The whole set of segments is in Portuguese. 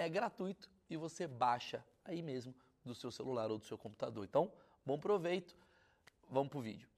é gratuito e você baixa aí mesmo do seu celular ou do seu computador. Então, bom proveito. Vamos pro vídeo.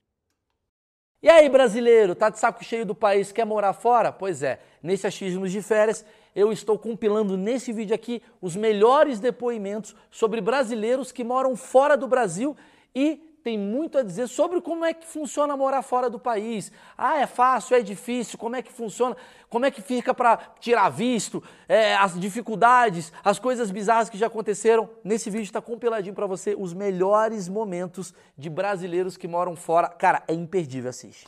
E aí, brasileiro, tá de saco cheio do país, quer morar fora? Pois é, nesse Achismos de Férias, eu estou compilando nesse vídeo aqui os melhores depoimentos sobre brasileiros que moram fora do Brasil e tem muito a dizer sobre como é que funciona morar fora do país. Ah, é fácil, é difícil, como é que funciona, como é que fica para tirar visto, é, as dificuldades, as coisas bizarras que já aconteceram. Nesse vídeo está compiladinho para você os melhores momentos de brasileiros que moram fora. Cara, é imperdível, assiste.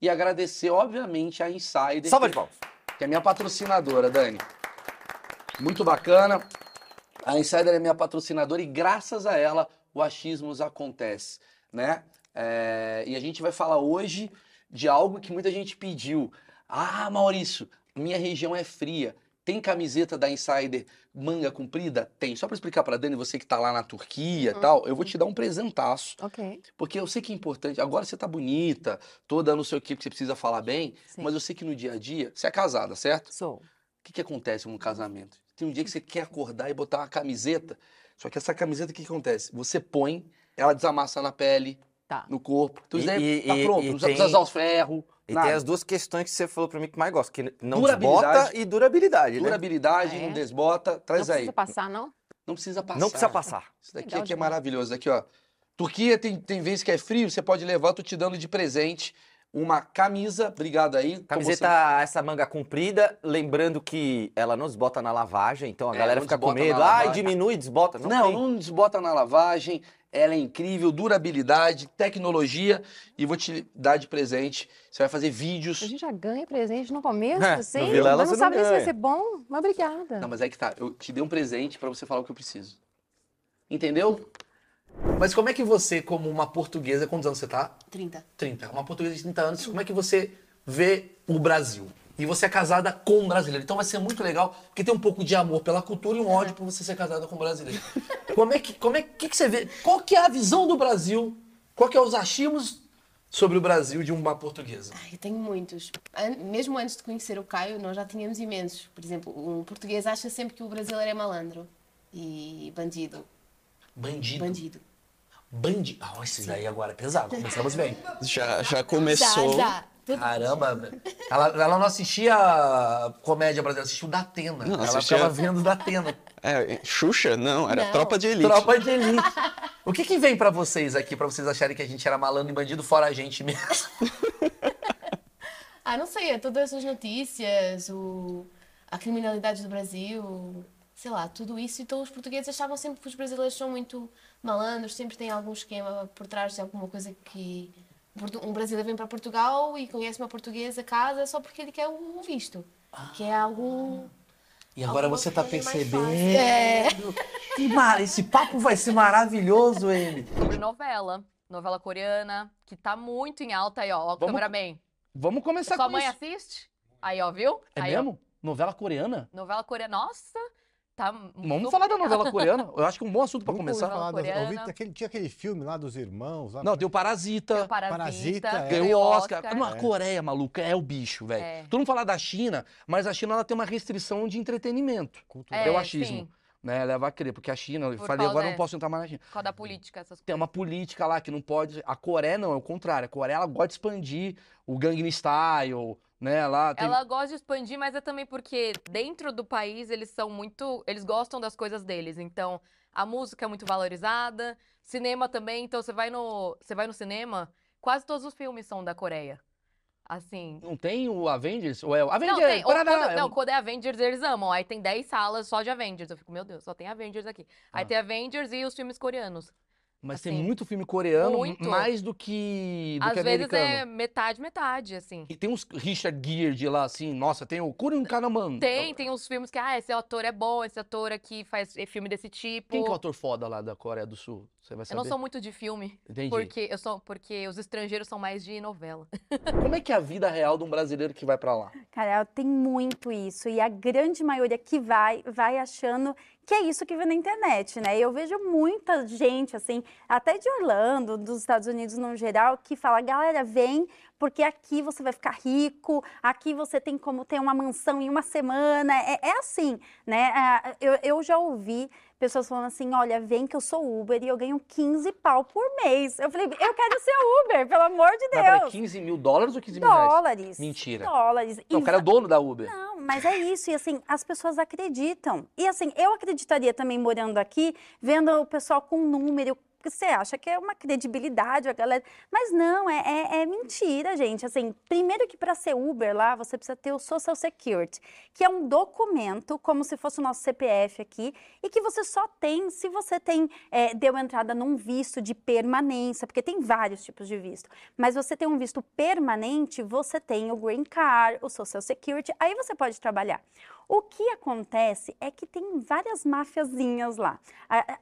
E agradecer, obviamente, a Insider. Salva de palmas que é minha patrocinadora, Dani. Muito bacana. A Insider é minha patrocinadora e graças a ela o achismos acontece, né? É, e a gente vai falar hoje de algo que muita gente pediu. Ah, Maurício, minha região é fria. Tem camiseta da Insider manga comprida? Tem. Só para explicar para Dani, você que tá lá na Turquia e uhum. tal, eu vou te dar um presentaço. Ok. Porque eu sei que é importante. Agora você tá bonita, toda não sei o que, que você precisa falar bem, Sim. mas eu sei que no dia a dia, você é casada, certo? Sou. O que, que acontece no casamento? Tem um dia que você quer acordar e botar uma camiseta, só que essa camiseta, o que, que acontece? Você põe, ela desamassa na pele, tá. no corpo. Então, e, e, tá pronto, e, não precisa usar os ferros. E Nada. tem as duas questões que você falou para mim que mais gosto, que não desbota e durabilidade, né? Durabilidade, ah, é? não desbota, traz não aí. Não precisa passar, não? Não precisa passar. Não precisa passar. Isso daqui aqui é maravilhoso. Aqui, ó. Turquia tem, tem vezes que é frio, você pode levar, tô te dando de presente uma camisa, obrigado aí. Camiseta, você... essa manga comprida, lembrando que ela não desbota na lavagem, então a é, galera fica com medo, ai, diminui, desbota. Não, não, não desbota na lavagem, ela é incrível, durabilidade, tecnologia e vou te dar de presente. Você vai fazer vídeos. A gente já ganha presente no começo, é, assim. No Vilela, mas não sabe nem se vai ser bom, mas obrigada. Não, mas é que tá. Eu te dei um presente para você falar o que eu preciso. Entendeu? Mas como é que você, como uma portuguesa, quantos anos você tá? 30. 30. Uma portuguesa de 30 anos, como é que você vê o Brasil? E você é casada com um brasileiro. Então vai ser muito legal, porque tem um pouco de amor pela cultura e um ódio por você ser casada com um brasileiro. como é que, como é que, que você vê? Qual que é a visão do Brasil? Qual que é os achismos sobre o Brasil de uma portuguesa? Ai, eu tenho muitos. Mesmo antes de conhecer o Caio, nós já tínhamos imensos. Por exemplo, um português acha sempre que o brasileiro é malandro e bandido. Bandido? Bandido. Bandido. Ah, esse daí agora é pesado. Começamos bem. Já, já começou. Já, já. Caramba, ela, ela não assistia comédia brasileira, assistiu da Atena. Não, ela assistia... ficava vendo da Atena. É, Xuxa? Não, era não. Tropa de Elite. Tropa de Elite. o que, que vem para vocês aqui, para vocês acharem que a gente era malandro e bandido, fora a gente mesmo? ah, não sei, é todas essas notícias, o... a criminalidade do Brasil, sei lá, tudo isso. Então os portugueses achavam sempre que os brasileiros são muito malandros, sempre tem algum esquema por trás de alguma coisa que. Um brasileiro vem para Portugal e conhece uma portuguesa casa só porque ele quer o visto. Ah. Que é algum. E agora você está percebendo. É. Esse papo vai ser maravilhoso, ele. Sobre novela. Novela coreana, que tá muito em alta aí, ó. ó vamos, cameraman. Vamos começar Sua com mãe isso. assiste? Aí, ó, viu? É aí, mesmo? Ó. Novela coreana? Novela coreana. Nossa! Tá Vamos falar da novela coreana. Eu acho que é um bom assunto para começar. Falar da, eu vi aquele, tinha aquele filme lá dos irmãos. Lá não, tem o Parasita. Tem o Parasita. Parasita é. Ganhou o Oscar. Oscar. A Coreia, maluca, é o bicho, velho. É. Todo mundo fala da China, mas a China ela tem uma restrição de entretenimento. Cultural. É, o achismo. Sim. Né, leva a crer, porque a China, eu falei, agora é. não posso entrar mais na China. Qual da política, essas coisas. Tem uma política lá que não pode. A Coreia não, é o contrário. A Coreia ela gosta de expandir o Gangnam Style, né? Lá tem... Ela gosta de expandir, mas é também porque dentro do país eles são muito. Eles gostam das coisas deles. Então, a música é muito valorizada, cinema também. Então, você vai no, você vai no cinema, quase todos os filmes são da Coreia. Assim. Não tem o Avengers? Ou é o Avengers? Não, tem. Ou quando, é não, quando é Avengers, eles amam. Aí tem 10 salas só de Avengers. Eu fico, meu Deus, só tem Avengers aqui. Aí Ah. tem Avengers e os filmes coreanos. Mas tem assim, muito filme coreano, muito. mais do que, do Às que vezes é metade, metade, assim. E tem uns Richard Gere lá, assim, nossa, tem o Kurin Kanaman. Tem, tem uns filmes que, ah, esse ator é bom, esse ator aqui faz eh, filme desse tipo. Quem que é o ator foda lá da Coreia do Sul? Você vai Eu saber. não sou muito de filme, Entendi. porque eu sou porque os estrangeiros são mais de novela. Como é que é a vida real de um brasileiro que vai pra lá? Cara, tem muito isso. E a grande maioria que vai, vai achando que é isso que vê na internet, né? Eu vejo muita gente, assim, até de Orlando, dos Estados Unidos no geral, que fala, galera, vem, porque aqui você vai ficar rico, aqui você tem como ter uma mansão em uma semana. É, é assim, né? Ah, Eu, eu já ouvi pessoas falando assim, olha, vem que eu sou Uber e eu ganho 15 pau por mês. Eu falei, eu quero ser Uber, pelo amor de Mas peraí, Deus. 15 mil dólares ou 15 mil reais? Dólares. Mentira. Dólares. Não, E o cara é o dono da Uber. não, mas é isso. E assim, as pessoas acreditam. E assim, eu acreditaria também morando aqui, vendo o pessoal com número. Você acha que é uma credibilidade, a galera. Mas não, é, é- é mentira, gente. Assim, primeiro que para ser Uber lá, você precisa ter o Social Security, que é um documento, como se fosse o nosso CPF aqui, e que você só tem se você tem, é, deu entrada num visto de permanência, porque tem vários tipos de visto. Mas você tem um visto permanente, você tem o Green Card, o Social Security, aí você pode trabalhar. O que acontece é que tem várias mafiazinhas lá.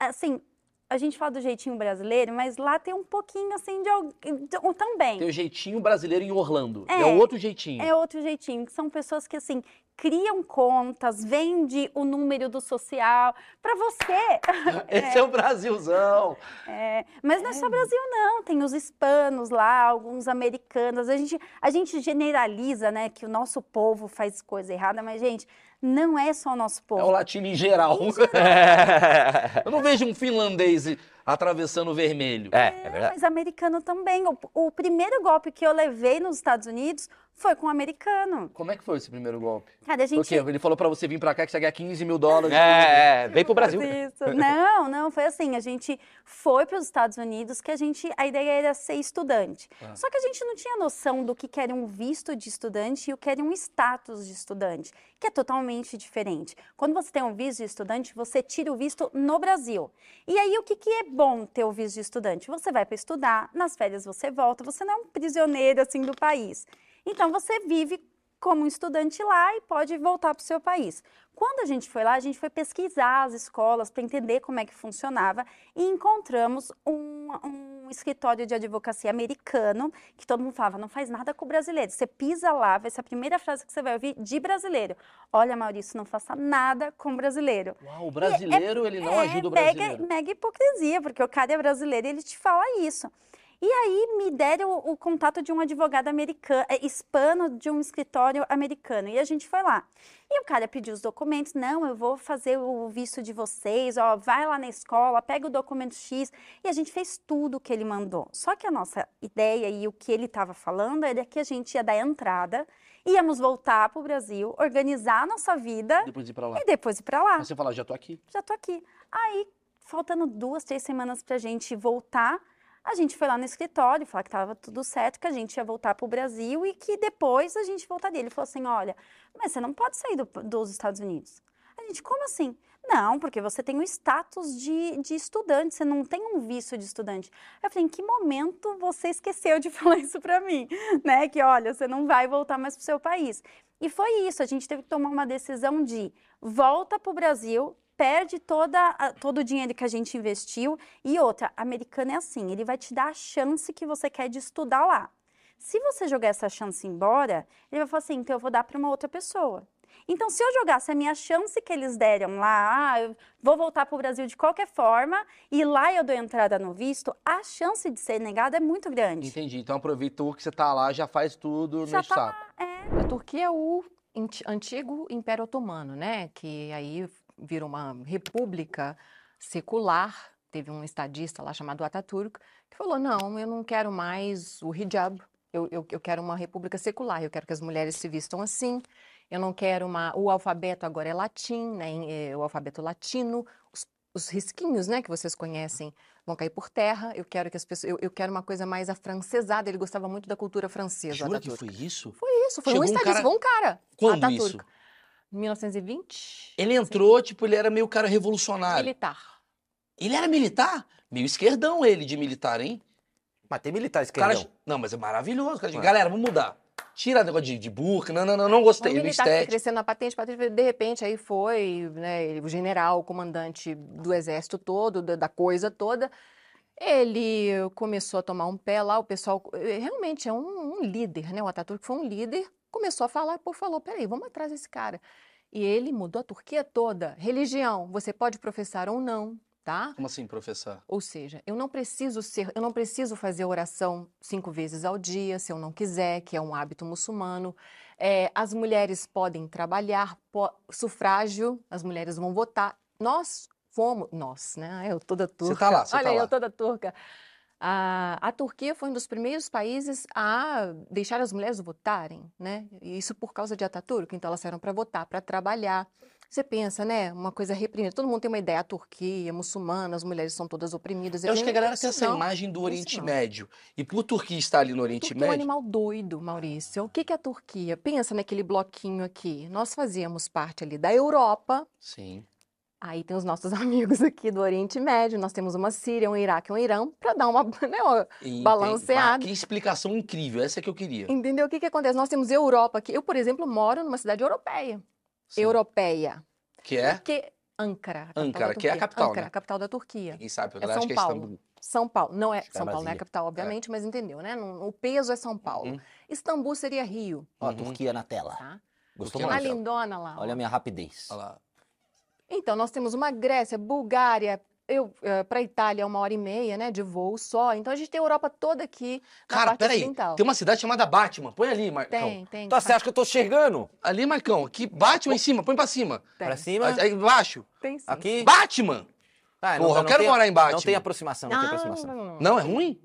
Assim, a gente fala do jeitinho brasileiro, mas lá tem um pouquinho assim de, al- de- também. Tem o jeitinho brasileiro em Orlando. É, É. outro jeitinho. É outro jeitinho, são pessoas que assim criam contas, vende o número do social para você. Esse é o Brasilzão. É, mas não é só Brasil, não. Tem os hispanos lá, alguns americanos. A gente, a gente generaliza, né, que o nosso povo faz coisa errada, mas, gente, não é só o nosso É o povo. latino em geral. Eu não vejo um finlandês atravessando o vermelho. É, é É, verdade. mas americano também. O, o primeiro golpe que eu levei nos Estados Unidos foi com um americano. Como é que foi esse primeiro golpe? Cara, a gente. quê? Ele falou pra você vir pra cá que você ganha 15 mil dólares. É, é, vem pro Brasil. Isso. Não, não, foi assim, a gente foi para os Estados Unidos que a gente, a ideia era ser estudante. Ah. Só que a gente não tinha noção do que que era um visto de estudante e o que era um status de estudante, que é totalmente diferente. Quando você tem um visto de estudante, você tira o visto no Brasil. E aí o que que é bom ter o visto de estudante? Você vai para estudar, nas férias você volta, você não é um prisioneiro assim do país. Então você vive como um estudante lá e pode voltar para o seu país. Quando a gente foi lá, a gente foi pesquisar as escolas para entender como é que funcionava e encontramos um, um escritório de advocacia americano que todo mundo falava, não faz nada com o brasileiro. Você pisa lá, vai ser a primeira frase que você vai ouvir de brasileiro. Olha, Maurício, não faça nada com o brasileiro. Uau, o brasileiro, ele não É ajuda o mega- brasileiro. Mega hipocrisia, porque o cara é brasileiro e ele te fala isso. E aí me deram o, o contato de um advogado americano, é, hispano de um escritório americano. E a gente foi lá. E o cara pediu os documentos. Não, eu vou fazer o visto de vocês, ó, vai lá na escola, pega o documento X. E a gente fez tudo o que ele mandou. Só que a nossa ideia e o que ele estava falando era que a gente ia dar entrada, íamos voltar para o Brasil, organizar a nossa vida Depois de ir pra lá. e depois ir para lá Você fala, já tô aqui. já tô aqui. Aí, faltando duas, três semanas pra gente voltar, a gente foi lá no escritório falar que tava tudo certo, que a gente ia voltar pro Brasil e que depois a gente voltaria. Ele falou assim: olha, mas você não pode sair do- dos Estados Unidos. A gente, como assim? Não, porque você tem o status de, de estudante, você não tem um visto de estudante. Eu falei, em que momento você esqueceu de falar isso pra mim? Né? Que olha, você não vai voltar mais pro seu país. E foi isso, a gente teve que tomar uma decisão de volta pro Brasil, perde toda, a- todo o dinheiro que a gente investiu. E outra, americano é assim, ele vai te dar a chance que você quer de estudar lá. Se você jogar essa chance embora, ele vai falar assim, então eu vou dar para uma outra pessoa. Então, se eu jogasse a minha chance que eles deram lá, ah, eu vou voltar para o Brasil de qualquer forma, e lá eu dou entrada no visto, a chance de ser negada é muito grande. Entendi. Então aproveitou que você tá lá, já faz tudo Já no tá saco. É, A Turquia é o anti- antigo Império Otomano, né? Que aí virou uma república secular. Teve um estadista lá chamado Ataturk que falou: não, eu não quero mais o hijab Eu, eu, eu quero uma república secular, eu quero que as mulheres se vistam assim. Eu não quero uma. O alfabeto agora é latim, né? é, o alfabeto latino. Os, os risquinhos, né, que vocês conhecem, vão cair por terra. Eu quero que as pessoas. Eu, eu quero uma coisa mais afrancesada. Ele gostava muito da cultura francesa. Jura que foi isso? Foi isso, foi Chegou um um estadista, cara- um cara. Quando Ataturk. isso? 1920. Ele entrou, tipo, ele era meio cara revolucionário. Militar. Ele era militar? Meio esquerdão ele de militar, hein? Mas tem militar O cara... esquerdão. Não, mas é maravilhoso. Cara. Galera, vamos mudar. Tira o negócio de, de burca. Não, não, não, não gostei. Um militar que estético. crescendo na patente, patente, de repente aí foi né, ele- o general, o comandante do exército todo, da, da coisa toda. Ele começou a tomar um pé lá, o pessoal eh, realmente é um, um líder, né? O Ataturk foi um líder, começou a falar, pô, falou, peraí, vamos atrás desse cara. E ele mudou a Turquia toda. Religião, você pode professar ou não, tá? Como assim, professor? Ou seja, eu não preciso ser, eu não preciso fazer oração cinco vezes ao dia, se eu não quiser, que é um hábito muçulmano. É, as mulheres podem trabalhar, po- sufrágio, as mulheres vão votar. Nós fomos, nós, né? Eu toda turca. tá lá, você Olha tá lá. eu toda turca. A, a Turquia foi um dos primeiros países a deixar as mulheres votarem, né? Isso por causa de Ataturk. Então elas saíram para votar, para trabalhar. Você pensa, né? Uma coisa reprimida. Todo mundo tem uma ideia. A Turquia, muçulmana, as mulheres são todas oprimidas. Eu acho que a galera tem essa não. imagem do Oriente. Médio. E por Turquia estar ali no Oriente Turquia é um Médio. animal doido, Maurício. O que que é a Turquia? Pensa naquele bloquinho aqui. Nós fazíamos parte ali da Europa. Sim. Aí tem os nossos amigos aqui do Oriente Médio. Nós temos uma Síria, um Iraque, um Irã, para dar uma, né. Ah, Que explicação incrível. Essa é que eu queria. Entendeu? O que que acontece? Nós temos Europa aqui. Eu, por exemplo, moro numa cidade europeia. Sim. Europeia. Que é? Que Ankara. a capital Ankara, da que é a capital, Ankara, né? a capital da Turquia. Ninguém sabe. Eu É acho São que é Paulo. Istambul. São Paulo. Não é é São Paulo, não é a capital, obviamente, mas entendeu, né? O peso é São Paulo. Uhum. Istambul seria Rio, Ó, a Uhum. Turquia na tela. tá? Gostou Turquia A na muito? lindona lá. Olha a minha rapidez. Olha lá. Então, nós temos uma Grécia, Bulgária, eu para a Itália é uma hora e meia, né, de voo só. Então a gente tem a Europa toda aqui na Cara, parte peraí. ocidental. Tem uma cidade chamada Batman. Põe ali, Marcão. Tem, tem. Então, você acha que eu tô chegando? Ali, Marcão. Aqui, Batman em cima. Põe pra cima. tem, Pra cima? Aí embaixo. tem sim. Aqui? Batman! Ah, Porra, eu quero tem- morar em Batman. Não tem aproximação, não tem Não, aproximação. não, não. Não, é ruim?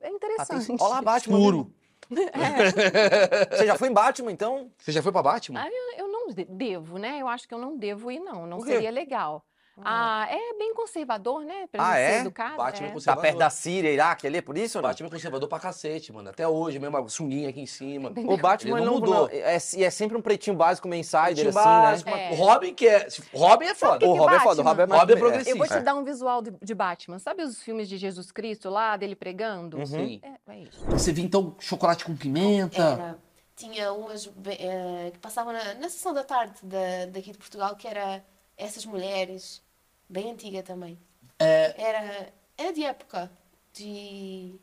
É Ah, tem- interessante. Olha lá, Batman. Escuro. É. Você já foi em Batman, então? Você já foi pra Batman? Ah, eu, eu não de- devo, né? Eu acho que eu não devo ir, não. Não seria legal. Ah, é bem conservador, né? Pra Ah, é? ser educado. Batman é. é Tá perto da Síria, Iraque ali, é por isso ou não? Batman é conservador pra cacete, mano. Até hoje, mesmo a sunguinha aqui em cima. O Batman Ele não mudou. não- é, é sempre um pretinho básico, um insider, assim, básico, né? É. O Robin que é... O Robin é foda. que O que Robin é foda, o? Robin é mais... Robin é Eu vou progressista. te dar um visual de, de Batman. Sabe os filmes de Jesus Cristo lá, dele pregando? Uhum. Sim. É, é isso. Você viu, então, chocolate com pimenta. Era, tinha umas eh, que passavam na, na sessão da tarde da, daqui de Portugal, que era essas mulheres, bem antiga também. É, Era, era de época, de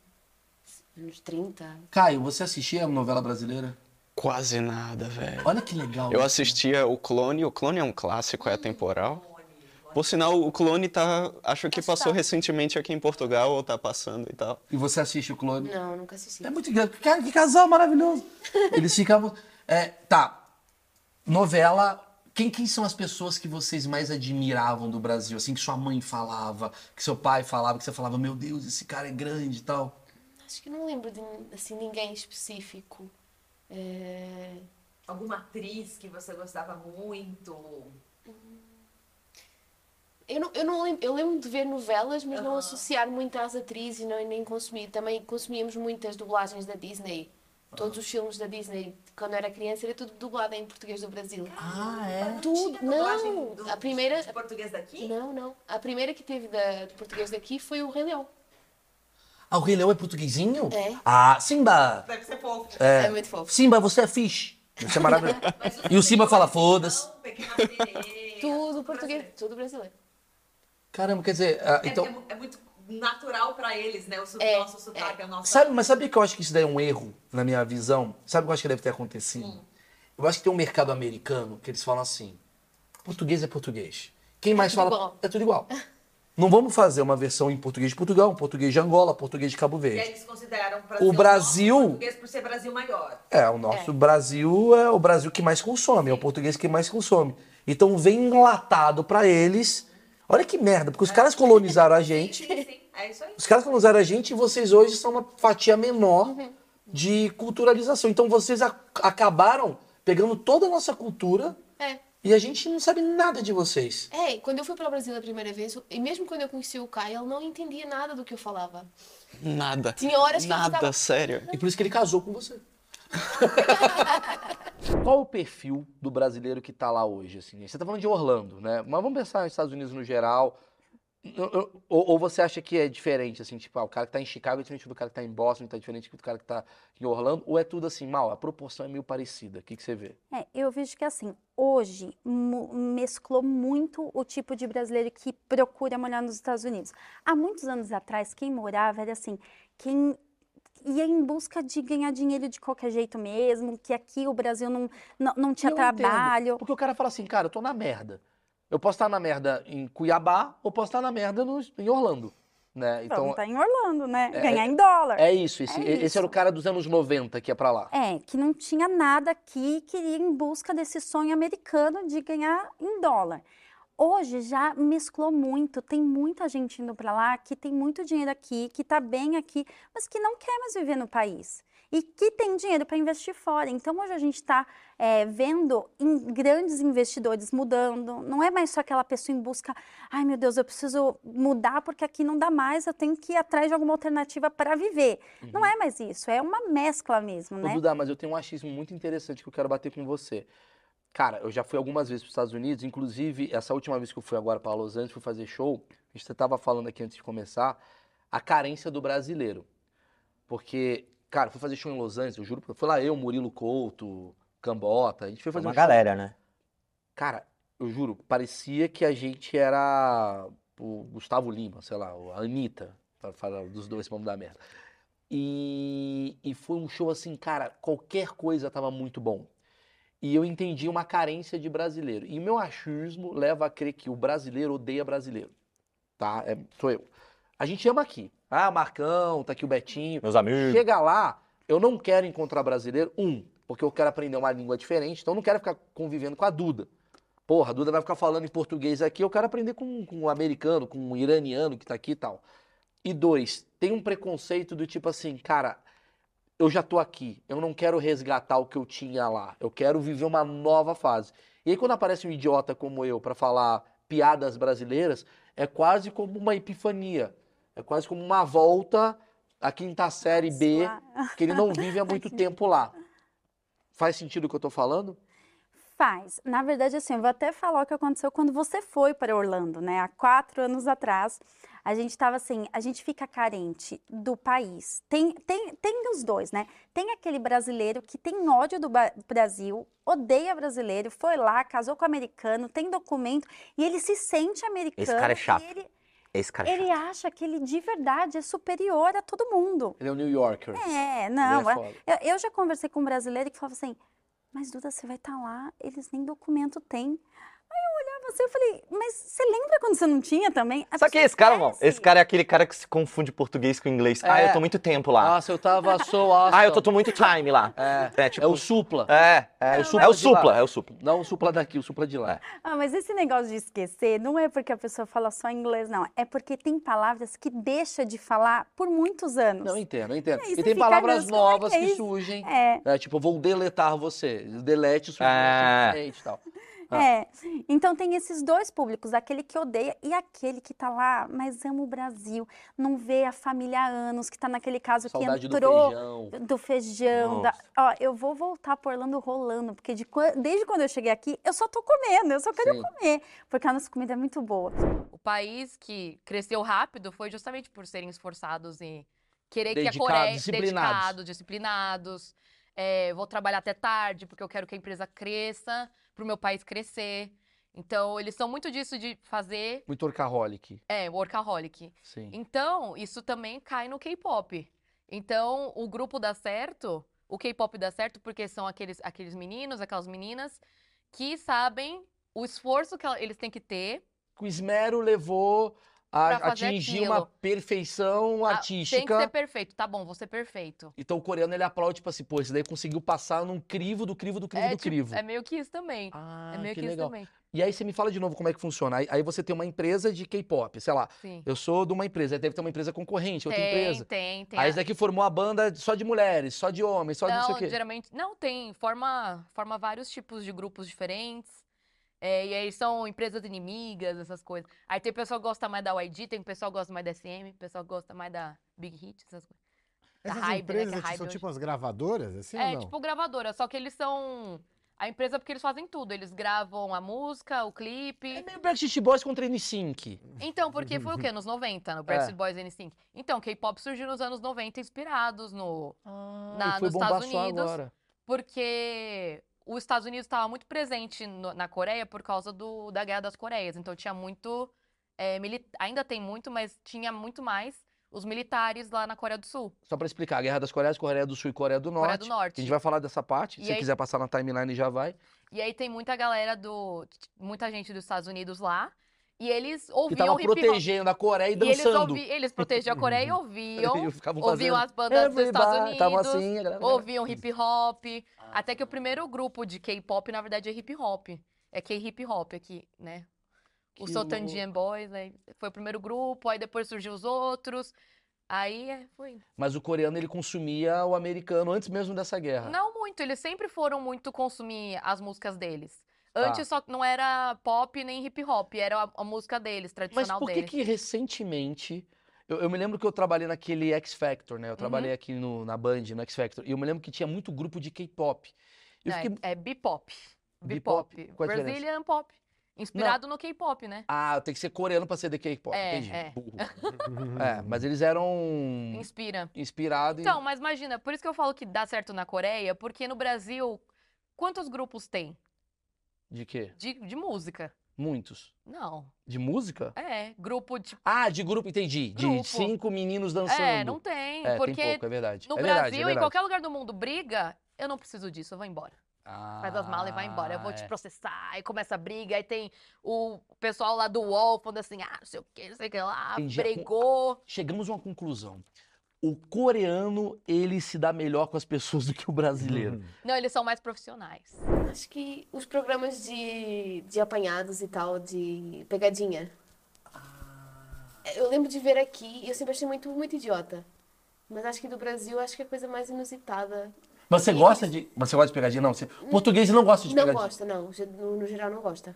anos 30. Caio, você assistia a novela brasileira? Quase nada, velho. Olha que legal. Eu isso. assistia o Clone, o Clone é um clássico, é atemporal. Por sinal, o Clone tá. Acho que passou recentemente aqui em Portugal, ou tá passando e tal. E você assiste o Clone? Não, nunca assisti. É muito. Cara, que casal maravilhoso. Eles ficavam. É, tá. Novela. Quem, quem são as pessoas que vocês mais admiravam do Brasil? Assim, que sua mãe falava, que seu pai falava, que você falava, meu Deus, esse cara é grande e tal. Acho que não lembro de assim, ninguém específico. Eh, Alguma atriz que você gostava muito? Eu não, eu não lembro, eu lembro de ver novelas, mas não associar muito às atrizes e não, nem consumir. Também consumíamos muitas dublagens da Disney. Todos os filmes da Disney, quando eu era criança, era tudo dublado em português do Brasil. Ah, é? Tudo. Não! do- A primeira. de português daqui? Não, não. A primeira que teve da, de português daqui foi o Rei Leão. Ah, o Rei Leão é portuguesinho? É. Ah, Simba! Deve ser fofo. É, muito fofo. Simba, você é fish. Isso é maravilhoso. E o Simba fala, foda-se. Pequena sereia. Tudo português, tudo brasileiro. Caramba, quer dizer, ah, É, então. é, é muito natural pra eles, né? O su- É, nosso sotaque, a nossa... Sabe, mas sabe que eu acho que isso daí é um erro, na minha visão? Sabe o que eu acho que deve ter acontecido? Eu acho que tem um mercado americano que eles falam assim: português é português. Quem mais tudo fala igual. é tudo igual. Não vamos fazer uma versão em português de Portugal, português de Angola, português de Cabo E Verde. aí eles consideram O Brasil- nosso português por ser Brasil maior. É, o nosso Brasil é o Brasil que mais consome, é o português que mais consome. Então vem enlatado pra eles. Olha que merda, porque os caras colonizaram a gente. Sim, sim, é isso aí. Os caras colonizaram a gente e vocês hoje são uma fatia menor de culturalização. Então vocês acabaram pegando toda a nossa cultura É. e a gente não sabe nada de vocês. É, quando eu fui para o Brasil a primeira vez, e mesmo quando eu conheci o Caio, ele não entendia nada do que eu falava. Nada. Tinha horas que eu Nada, estava- sério. E por isso que ele casou com você. Qual o perfil do brasileiro que tá lá hoje? Assim? Você tá falando de Orlando, né? Mas vamos pensar nos Estados Unidos no geral. Ou, ou você acha que é diferente, assim, tipo, ah, o cara que tá em Chicago é diferente do cara que tá em Boston, tá diferente do cara que tá em Orlando? Ou é tudo assim, mal? A proporção é meio parecida. O que, que você vê? É, eu vejo que assim, hoje mesclou muito o tipo de brasileiro que procura morar nos Estados Unidos. Há muitos anos atrás, quem morava era assim, quem ia em busca de ganhar dinheiro de qualquer jeito mesmo, que aqui o Brasil não, não, não tinha Eu entendo, trabalho. Porque o cara fala assim, cara, eu tô na merda. Eu posso estar na merda em Cuiabá ou posso estar na merda no- em Orlando, né? Então, Então, tá em Orlando, né? é- Ganhar em dólar. é isso. Esse, É esse era o isso. cara dos anos 90 que ia pra lá. É, que não tinha nada aqui e queria ir em busca desse sonho americano de ganhar em dólar. Hoje já mesclou muito, tem muita gente indo para lá que tem muito dinheiro aqui, que está bem aqui, mas que não quer mais viver no país e que tem dinheiro para investir fora. Então hoje a gente está vendo em grandes investidores mudando, não é mais só aquela pessoa em busca, ai meu Deus, eu preciso mudar porque aqui não dá mais, eu tenho que ir atrás de alguma alternativa para viver. Não é mais isso, é uma mescla mesmo, Ô, né? Duda, mas eu tenho um achismo muito interessante que eu quero bater com você. Cara, eu já fui algumas vezes para os Estados Unidos, inclusive essa última vez que eu fui agora para Los Angeles, fui fazer show, a gente estava falando aqui antes de começar, a carência do brasileiro. Porque, cara, fui fazer show em Los Angeles, eu juro, foi lá eu, Murilo Couto, Cambota, a gente foi fazer Uma um show. galera, né? Cara, eu juro, parecia que a gente era o Gustavo Lima, sei lá, a Anitta, pra falar dos dois, vamos dar merda. E, e foi um show assim, cara, qualquer coisa tava muito bom. E eu entendi uma carência de brasileiro. E o meu achismo leva a crer que o brasileiro odeia brasileiro. Tá? É, sou eu. A gente ama aqui. Ah, Marcão, tá aqui o Betinho. Meus amigos. Chega lá, eu não quero encontrar brasileiro, um, porque eu quero aprender uma língua diferente, então eu não quero ficar convivendo com a Duda. Porra, a Duda vai ficar falando em português aqui, eu quero aprender com, com um americano, com um iraniano que tá aqui e tal. E dois, tem um preconceito do tipo assim, cara, eu já tô aqui, eu não quero resgatar o que eu tinha lá, eu quero viver uma nova fase. E aí quando aparece um idiota como eu pra falar piadas brasileiras, é quase como uma epifania, é quase como uma volta à quinta série B, que ele não vive há muito tempo lá. Faz sentido o que eu tô falando? Faz. Na verdade, assim, eu vou até falar o que aconteceu quando você foi para Orlando, né? Há quatro anos atrás, a gente estava assim, a gente fica carente do país. Tem, tem, tem os dois, né? Tem aquele brasileiro que tem ódio do Brasil, odeia brasileiro, foi lá, casou com americano, tem documento e ele se sente americano. Esse cara é e chato. Ele, Esse cara é ele acha que ele de verdade é superior a todo mundo. Ele é um New Yorker. É, não. é é- eu, eu já conversei com um brasileiro que falava assim, mas Duda, você vai estar lá, eles nem documento têm. Eu olhava assim, eu falei, mas você lembra quando você não tinha também? A é pessoa esse cara, mano? Esse cara é aquele cara que se confunde português com inglês. Ah, É. eu tô muito tempo lá. Nossa, eu tava so awesome. Ah, eu tô, tô muito time lá. É, tipo, é o supla. É, é, É o é supla o de supla, lá. é o supla. Não o supla daqui, o supla de lá. Ah, mas esse negócio de esquecer não é porque a pessoa fala só inglês, não. É porque tem palavras que deixa de falar por muitos anos. Não, eu entendo, eu entendo. E E você tem palavras "Deus, como é novas que é que isso?" surgem. É. É, tipo, eu vou deletar você. Delete o É. suficiente e tal. Ah. É, então tem esses dois públicos, aquele que odeia e aquele que tá lá, mas ama o Brasil, não vê a família há anos, que tá naquele caso Saudade que do entrou feijão. do feijão. da- Ó, eu vou voltar por Orlando rolando, porque de desde quando eu cheguei aqui, eu só tô comendo, eu só quero Sim. comer, porque a nossa comida é muito boa. O país que cresceu rápido foi justamente por serem esforçados e querer que a Coreia disciplinados. dedicados, disciplinados. É, vou trabalhar até tarde porque eu quero que a empresa cresça, para o meu país crescer. Então, eles são muito disso de fazer, Muito orcaholic. é, workaholic. Sim. Então, isso também cai no K-pop. Então, o grupo dá certo, o K-pop dá certo porque são aqueles, aqueles meninos, aquelas meninas que sabem o esforço que eles têm que ter. O esmero levou a- atingir aquilo. uma perfeição Ah, artística. Tem que ser perfeito. Tá bom, vou ser perfeito. Então o coreano ele aplaude, tipo assim, pô, esse daí conseguiu passar num crivo do crivo do crivo É, do tipo, crivo. é meio que isso também. Ah, é meio que que, legal. isso também. E aí você me fala de novo como é que funciona. Aí, aí você tem uma empresa de K-pop, sei lá. Sim. Eu sou de uma empresa, deve ter uma empresa concorrente, outra tem, empresa. tem, tem. Aí a- esse daqui formou a banda só de mulheres, só de homens, só de não sei o quê. geralmente. Não, tem. Forma, forma vários tipos de grupos diferentes. É, e aí são empresas inimigas, essas coisas. Aí tem pessoal que gosta mais da YG, tem pessoal que gosta mais da SM, pessoal que gosta mais da Big Hit, essas coisas. Da Essas Hybe, né, que empresas é são hoje. tipo as gravadoras, assim É, ou não? tipo gravadora, só que eles são. A empresa porque eles fazem tudo. Eles gravam a música, o clipe. É meio Backstreet Boys contra NSYNC. Então, porque foi o quê? Nos 90, no Backstreet Boys e NSYNC. Então, K-pop surgiu nos anos 90 inspirados no, Ah, Na- e foi nos bombar Estados só Unidos. agora. porque os Estados Unidos estava muito presente no- na Coreia por causa do, da Guerra das Coreias. Então, tinha muito... é, ainda tem muito, mas tinha muito mais os militares lá na Coreia do Sul. Só pra explicar, a Guerra das Coreias, Coreia do Sul e Coreia do Norte. Coreia do Norte. A gente vai falar dessa parte, E se aí- quiser passar na timeline já vai. E aí tem muita galera do... Muita gente dos Estados Unidos lá. E eles Que ouviam hop. protegendo a Coreia e E eles, dançando. ouvi, eles protegiam a Coreia e ouviam. E ouviam as bandas dos Estados Unidos. assim, galera- ouviam hip hop. Até que o primeiro grupo de K-pop, na verdade, é hip hop. É K-hip hop aqui, né? O Que Sotanjian Boys, aí foi o primeiro grupo, aí depois surgiu os outros. Aí é, foi. Mas o coreano, ele consumia o americano antes mesmo dessa guerra. Não muito, eles sempre foram muito consumir as músicas deles. Tá. Antes só não era pop nem hip hop, era a, a música deles, Mas tradicional por que deles. que recentemente... Eu, eu me lembro que eu trabalhei naquele X Factor, Uhum. né? Eu trabalhei aqui no- na Band, no X Factor. E eu me lembro que tinha muito grupo de K-pop. É, fiquei... é bipop. Bipop? Bipop. Qual a diferença? Brazilian pop. Inspirado no K-pop, né? Ah, tem que ser coreano pra ser de K-pop. É, Entendi. é. Burro. é, mas eles eram Inspira. inspirados em... Então, mas imagina, por isso que eu falo que dá certo na Coreia, porque no Brasil, quantos grupos tem De quê? de, de música? Muitos. Não. De música? É, grupo de. Ah, de grupo, entendi. De Grupo. cinco meninos dançando. É, não tem. É, porque tem pouco, é verdade. no é Brasil, verdade, é em qualquer lugar do mundo, briga, eu não preciso disso, eu vou embora. Faz as malas e vai embora. Eu vou te Ah, é. processar. Aí começa a briga. Aí tem o pessoal lá do UOL falando assim: ah, não sei o que, não sei o que lá. Entendi. Brigou. Chegamos a uma conclusão. O coreano, ele se dá melhor com as pessoas do que o brasileiro. Não, eles são mais profissionais. Acho que os programas de, de apanhados e tal, de pegadinha. Eu lembro de ver aqui e eu sempre achei muito, muito idiota. Mas acho que do Brasil, acho que é a coisa mais inusitada. Mas você gosta de. Mas você gosta de pegadinha? Não. Você... Português não gosta de Não pegadinha. gosta, não. No, no geral, não gosta.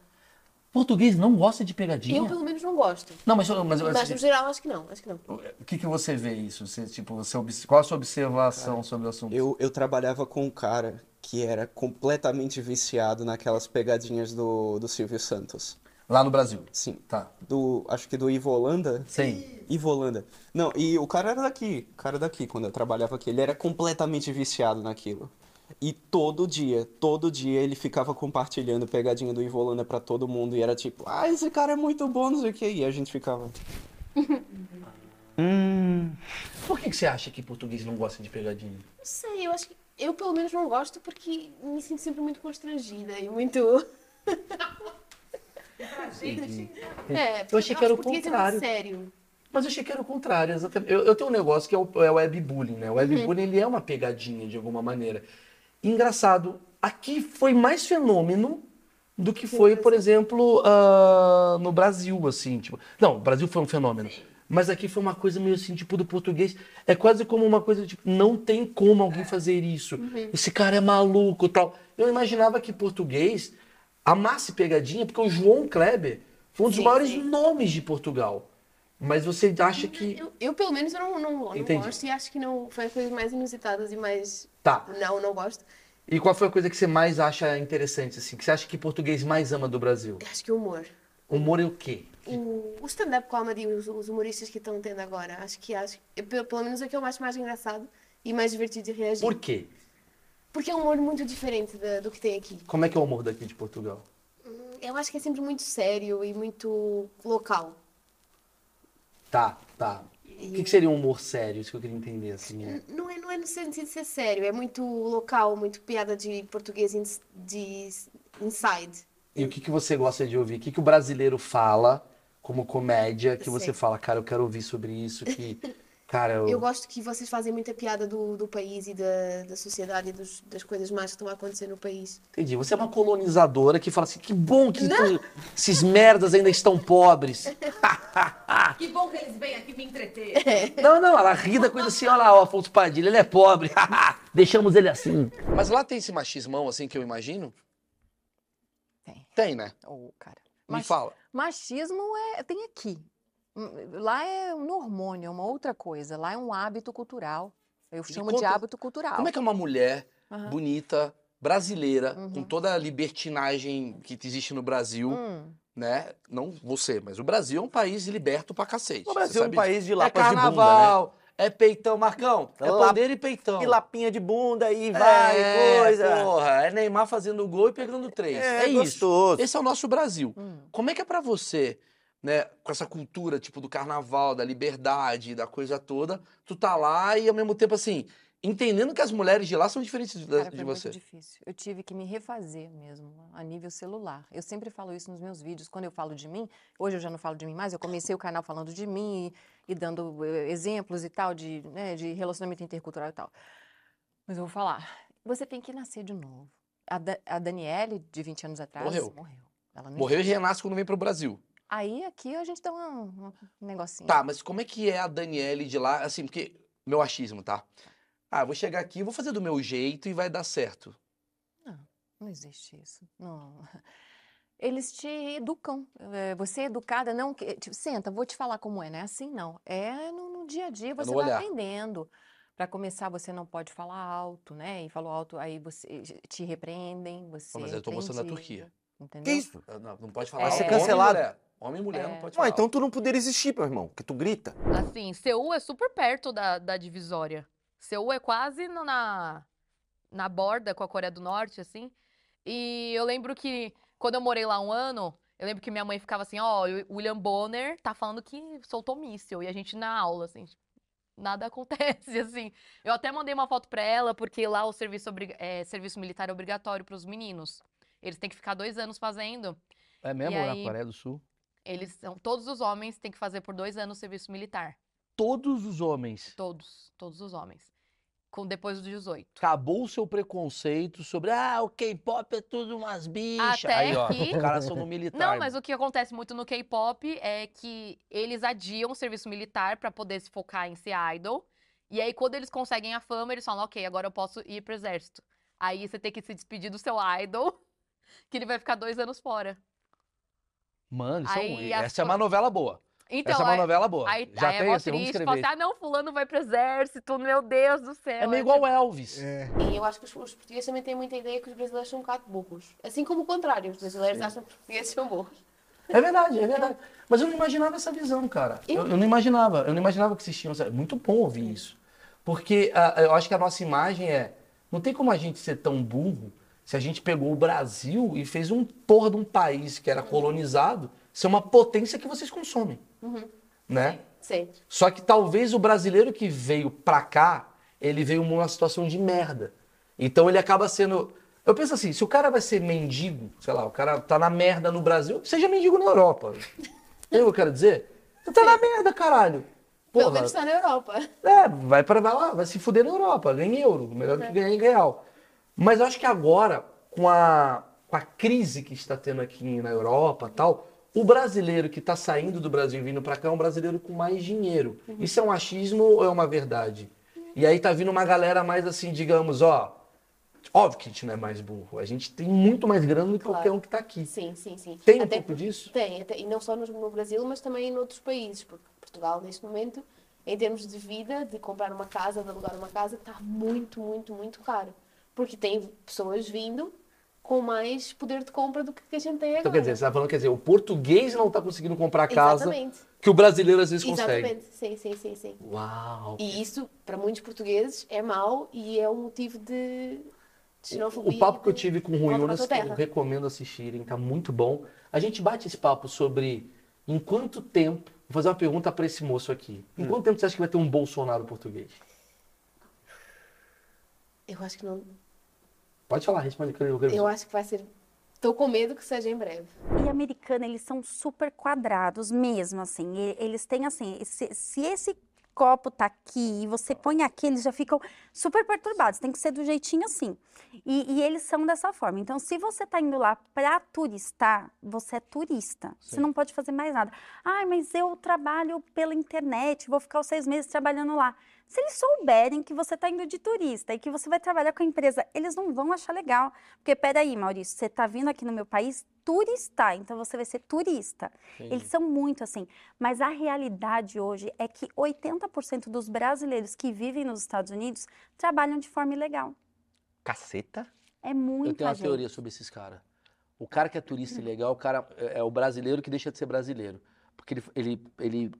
Português não gosta de pegadinha? Eu, pelo menos, não gosto. Não, mas, mas, mas, Mas no geral, acho que não. Acho que não. o que, que você vê isso? Você, tipo, você Qual a sua observação sobre o assunto? Eu, eu trabalhava com um cara que era completamente viciado naquelas pegadinhas do, do Silvio Santos. Lá no Brasil. Sim. Tá. Do, acho que do Ivo Holanda. Sim. Ivo Holanda. Não, e o cara era daqui. O cara daqui, quando eu trabalhava aqui. Ele era completamente viciado naquilo. E todo dia, todo dia ele ficava compartilhando pegadinha do Ivo Holanda pra todo mundo. E era tipo, ah, esse cara é muito bom, não sei o que. E a gente ficava. hum. Por que, que você acha que português não gosta de pegadinha? Não sei, eu acho que. Eu, pelo menos, não gosto porque me sinto sempre muito constrangida e muito. É, Eu achei que era o contrário. É muito sério. Mas eu achei que era o contrário. exatamente. Eu, eu tenho um negócio que é o, é o webbullying, né? O webbullying ele é uma pegadinha de alguma maneira. Engraçado, aqui foi mais fenômeno do que foi, por exemplo, ah, no Brasil, assim. Tipo, não, o Brasil foi um fenômeno. Mas aqui foi uma coisa meio assim, tipo, do português. É quase como uma coisa, tipo, não tem como alguém fazer isso. Esse cara é maluco tal. Eu imaginava que português amasse pegadinha, porque o João Kleber foi um dos Sim, maiores sim. nomes de Portugal. Mas você acha que. Eu, eu, pelo menos, eu não, não, não gosto e acho que não foi as coisas mais inusitadas e mais. Tá. Não, não gosto. E qual foi a coisa que você mais acha interessante, assim? Que você acha que português mais ama do Brasil? Acho que o humor. Humor é o quê? O, o stand-up comedy, os, os humoristas que estão tendo agora, acho que acho, eu, pelo, menos é que eu acho mais engraçado e mais divertido de reagir. Por quê? Porque é um humor muito diferente da- do que tem aqui. Como é que é o humor daqui de Portugal? Eu acho que é sempre muito sério e muito local. Tá, tá. O que, que seria um humor sério? Isso que eu queria entender, assim. É. Não é, não é no sentido de ser sério, é muito local, muito piada de português ins- de inside. E o que, que você gosta de ouvir? O que, que o brasileiro fala como comédia que você fala, cara, eu quero ouvir sobre isso, que, cara, eu... Eu gosto que vocês fazem muita piada do, do país e da, da sociedade e dos- das coisas más que estão a acontecer no país. Entendi. Você é uma colonizadora que fala assim, que bom que tu- esses merdas ainda estão pobres. Que bom que eles vêm aqui me entreter. Não, não, ela ri da coisa assim, olha lá, o Afonso Padilha, ele é pobre. Deixamos ele assim. Mas lá tem esse machismão assim que eu imagino? Tem. Tem, né? Ô, cara. Me Mach- fala. Machismo é, tem aqui. Hum, Lá é um hormônio, é uma outra coisa. Lá é um hábito cultural. Eu chamo de conta- hábito cultural. Como é que é uma mulher Aham. bonita, brasileira, com Uhum. toda a libertinagem que existe no Brasil, Hum, né? Não você, mas o Brasil é um país liberto pra cacete. O Brasil é um país de É lapas de bunda, né? carnaval, é peitão, Marcão. É Lá- pandeiro e peitão. Que lapinha de bunda e vai, é, coisa. Porra, é Neymar fazendo gol e pegando três. É, É, isso. gostoso. Esse é o nosso Brasil. hum. Como é que é pra você, né, com essa cultura, tipo, do carnaval, da liberdade, da coisa toda, tu tá lá e ao mesmo tempo, assim, entendendo que as mulheres de lá são diferentes de, Cara, de você. muito difícil. Eu tive que me refazer mesmo, a nível celular. Eu sempre falo isso nos meus vídeos. Quando eu falo de mim, hoje eu já não falo de mim mais, eu comecei o canal falando de mim e, e dando eh, exemplos e tal, de, né, de relacionamento intercultural e tal. Mas eu vou falar, você tem que nascer de novo. A, da, a Daniele, de 20 anos atrás, Morreu. morreu. Morreu e renasce quando vem pro Brasil. Aí aqui a gente dá um, um negocinho. Tá, mas como é que é a Daniele de lá, assim, porque meu achismo, tá? Ah, vou chegar aqui, vou fazer do meu jeito e vai dar certo. Não existe isso. Não. Eles te educam. eh, Você é educada, não. Tipo, senta, vou te falar como é. Não é assim, não. É no, no dia a dia, no você vai olhar. aprendendo. Para começar, você não pode falar alto, né? E falou alto, aí você te repreendem. Você mas é eu tô mostrando a Turquia. Entendeu? Que isso? Ah, Não, não pode falar Vai ser cancelado. mulher. Homem e mulher não É. pode Ué, falar. então tu não poderia existir, meu irmão, porque tu grita. Assim, Seul é super perto da, da divisória. Seul é quase no- na, na borda com a Coreia do Norte, assim. E eu lembro que quando eu morei lá um ano, eu lembro que minha mãe ficava assim, ó, o William Bonner tá falando que soltou míssil. E a gente na aula, assim, tipo, nada acontece, assim. Eu até mandei uma foto pra ela, porque lá o serviço, é, serviço militar é obrigatório pros meninos. Eles têm que ficar dois anos fazendo. É mesmo? E Na aí- Coreia do Sul? Eles são, todos os homens têm que fazer por dois anos serviço militar. Todos os homens. Todos, todos os homens. Com depois dos 18. Acabou o seu preconceito sobre, ah, o K-pop é tudo umas bichas. Até Aí, ó, que- os caras são no militar. Não, mas o que acontece muito no K-pop é que eles adiam o serviço militar pra poder se focar em ser idol. E aí, quando eles conseguem a fama, eles falam, ok, agora eu posso ir pro exército. Aí você tem que se despedir do seu idol, que ele vai ficar dois anos fora. Mano, isso é um- Aí essa é uma novela boa. Então, essa é uma aí, novela boa. aí, Já aí tem é assim, vamos escrever. fala assim, ah, não, fulano vai pro exército, meu Deus do céu. É meio igual o Elvis. É. E eu acho que os, os portugueses também têm muita ideia que os brasileiros são um bocado burros. Assim como o contrário, os brasileiros acham que os portugueses são burros. É verdade, é verdade. Mas eu não imaginava essa visão, cara. Eu, eu não imaginava. Eu não imaginava que existiam. É muito bom ouvir isso. Porque ah, eu acho que a nossa imagem é. Não tem como a gente ser tão burro se a gente pegou o Brasil e fez um porra de um país que era colonizado ser uma potência que vocês consomem. Né? Sim. Só que talvez o brasileiro que veio pra cá, ele veio numa situação de merda. Então ele acaba sendo. Eu penso assim, se o cara vai ser mendigo, sei lá, o cara tá na merda no Brasil, seja mendigo na Europa. Entendeu o que eu quero dizer? Você tá na merda, caralho. Pelo Porra, menos está na Europa. é, vai para vai lá, vai se fuder na Europa, ganha em euro, melhor do que ganhar em real. Mas eu acho que agora, com a, com a crise que está tendo aqui na Europa tal, o brasileiro que está saindo do Brasil e vindo para cá é um brasileiro com mais dinheiro. Isso é um achismo ou é uma verdade? E aí tá vindo uma galera mais assim, digamos, ó. Óbvio que a gente não é mais burro. A gente tem muito mais grana do que Claro. qualquer um que tá aqui. Sim, sim, sim. Tem um Até pouco disso? Tem, até- e não só no, no Brasil, mas também em outros países, porque Portugal, neste momento, em termos de vida, de comprar uma casa, de alugar uma casa, está muito, muito, muito caro. Porque tem pessoas vindo com mais poder de compra do que a gente tem agora. Então quer dizer, você tá falando, quer dizer, o português não tá conseguindo comprar casa Exatamente. que o brasileiro às vezes consegue. Exatamente, sim, sim, sim, sim. Uau! E isso, para muitos portugueses, é mau e é um motivo de. O papo que eu tive com o Rui Unas, eu recomendo assistirem, tá muito bom. A gente bate esse papo sobre em quanto tempo. Vou fazer uma pergunta para esse moço aqui. Em quanto tempo você acha que vai ter um Bolsonaro português? Eu acho que não. Pode falar, responde que eu quero Eu acho que vai ser Estou com medo que seja em breve. E americano, eles são super quadrados mesmo, assim. E- Eles têm assim, se, se esse copo tá aqui e você põe aqui, eles já ficam super perturbados. Tem que ser do jeitinho assim. E, e eles são dessa forma. Então, se você tá indo lá para turistar, você é turista. Você não pode fazer mais nada. Ai, mas eu trabalho pela internet, vou ficar os seis meses trabalhando lá. Se eles souberem que você está indo de turista e que você vai trabalhar com a empresa, eles não vão achar legal. Porque, peraí, Maurício, você está vindo aqui no meu país turistar, então você vai ser turista. Eles são muito assim. Mas a realidade hoje é que 80% dos brasileiros que vivem nos Estados Unidos trabalham de forma ilegal. Caceta? É muita Eu tenho uma gente. teoria sobre esses caras. O cara que é turista ilegal, o cara é é o brasileiro que deixa de ser brasileiro. Porque ele, ele, ele,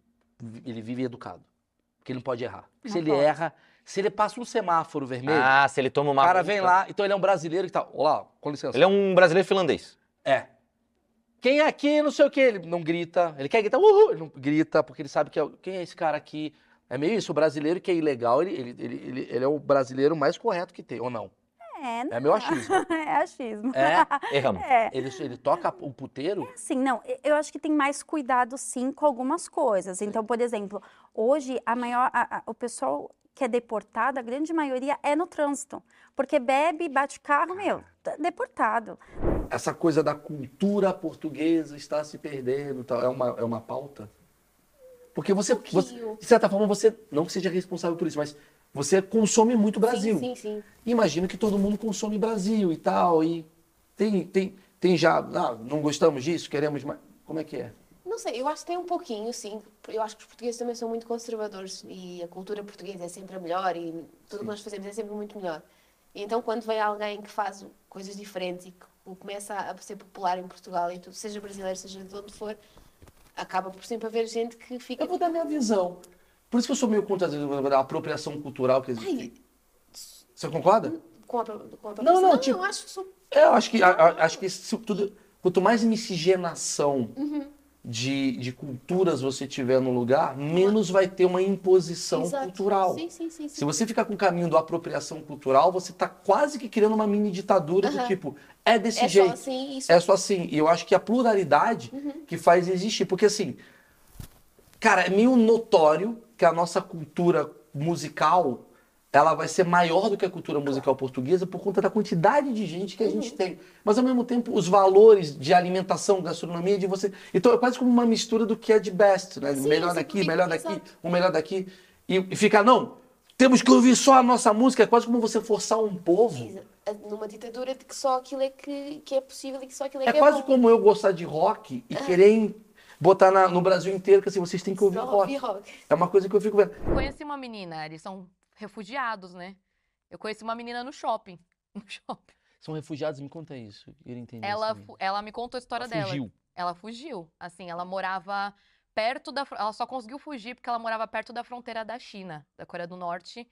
ele vive educado. Porque ele não pode errar. se Não ele pode. erra, se ele passa um semáforo vermelho, Ah, se ele toma o uma. cara multa. vem lá, então ele é um brasileiro que tá. Olá, com licença. Ele é um brasileiro finlandês. É. Quem é aqui, não sei o quê, ele não grita. Ele quer gritar, uhul, ele não grita, porque ele sabe que é, o- quem é esse cara aqui. É meio isso, o brasileiro que é ilegal, ele, ele, ele, ele, ele é o brasileiro mais correto que tem, ou não? É, É meu achismo. é achismo. É? Erramos. É. Ele, ele toca o puteiro? Sim, não, e- eu acho que tem mais cuidado sim com algumas coisas. Então, por exemplo, hoje a maior, a- a- o pessoal que é deportado, a grande maioria é no trânsito, porque bebe, bate carro, meu, tá deportado. essa coisa da cultura portuguesa está se perdendo, tal, é uma, é uma pauta? Porque você, você, de certa forma, você, não que seja responsável por isso, mas você consome muito Brasil. Sim, sim, sim. Imagino que todo mundo consome Brasil e tal, e tem, tem, tem já, ah, não gostamos disso, queremos mais. Como é que é? Não sei, eu acho que tem um pouquinho, sim. Eu acho que os portugueses também são muito conservadores e a cultura portuguesa é sempre a melhor e tudo que nós fazemos é sempre muito melhor. E então, quando vem alguém que faz coisas diferentes e que começa a ser popular em Portugal, e tudo, seja brasileiro, seja de onde for, acaba por sempre haver gente que fica. Eu vou dar minha visão. Por isso que eu sou meio contra da apropriação cultural que existe. Você concorda? Com a, com a Não, não, não, tipo- eu acho que sou. É, eu acho que, a- a- acho que isso tudo, quanto mais miscigenação Uhum. de, de culturas você tiver no lugar, menos vai ter uma imposição Exato. cultural. Sim, sim, sim. Se você ficar com o caminho da apropriação cultural, você está quase que criando uma mini ditadura do Aham. tipo, é desse é jeito. só assim, isso. É só assim. E eu acho que a pluralidade Uhum. que faz existir. Porque assim, cara, é meio notório que a nossa cultura musical ela vai ser maior do que a cultura musical portuguesa por conta da quantidade de gente que a Uhum. gente tem. Mas ao mesmo tempo, os valores de alimentação, gastronomia, de você. Então é quase como uma mistura do que é de best, né? Sim, melhor daqui, porque- melhor daqui, exato. o melhor daqui. E, e ficar, não, temos que ouvir só a nossa música. É quase como você forçar um povo. Exa- Numa ditadura de que só aquilo é que, que é possível e que só aquilo é, É que quase é bom. como eu gostar de rock e querer em- botar na- no Brasil inteiro que assim, vocês têm que ouvir rock. É uma coisa que eu fico vendo. Conheci uma menina, eles são refugiados, né? Eu conheci uma menina no shopping. No shopping. São refugiados, me conta isso. Eu entender Ela, isso fu- ela me contou a história Ela dela. fugiu. Ela fugiu. Assim, ela morava perto da. Ela só conseguiu fugir porque ela morava perto da fronteira da China, da Coreia do Norte.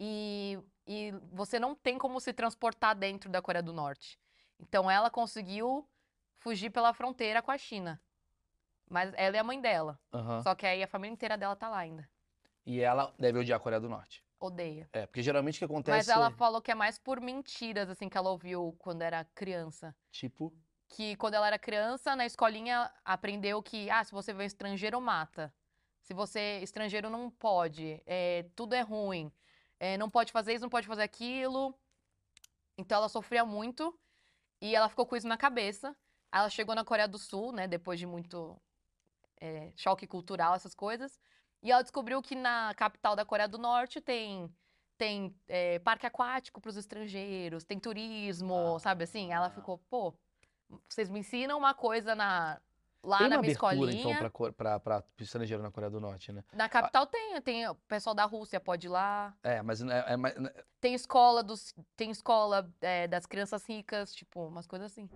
E, e você não tem como se transportar dentro da Coreia do Norte. Então ela conseguiu fugir pela fronteira com a China. Mas ela é a mãe dela. Aham. Só que aí a família inteira dela tá lá ainda. E ela deve odiar a Coreia do Norte. Odeia. É, porque geralmente o que acontece Mas ela falou que é mais por mentiras, assim, que ela ouviu quando era criança. tipo, que quando ela era criança, na escolinha, aprendeu que, ah, se você vê estrangeiro, mata. Se você, estrangeiro não pode, é, tudo é ruim, é, não pode fazer isso, não pode fazer aquilo. Então ela sofria muito e ela ficou com isso na cabeça. Ela chegou na Coreia do Sul, né, depois de muito é, choque cultural, essas coisas. E ela descobriu que na capital da Coreia do Norte tem tem é, parque aquático para os estrangeiros, tem turismo, sabe assim? Ela ficou, pô, vocês me ensinam uma coisa na lá tem na uma minha abertura, escolinha. então, pra, pra, pra estrangeiro na Coreia do Norte, né? Na capital tem, tem o pessoal da Rússia pode ir lá. É, mas é, é mais- Tem escola dos tem escola é, das crianças ricas, tipo, umas coisas assim.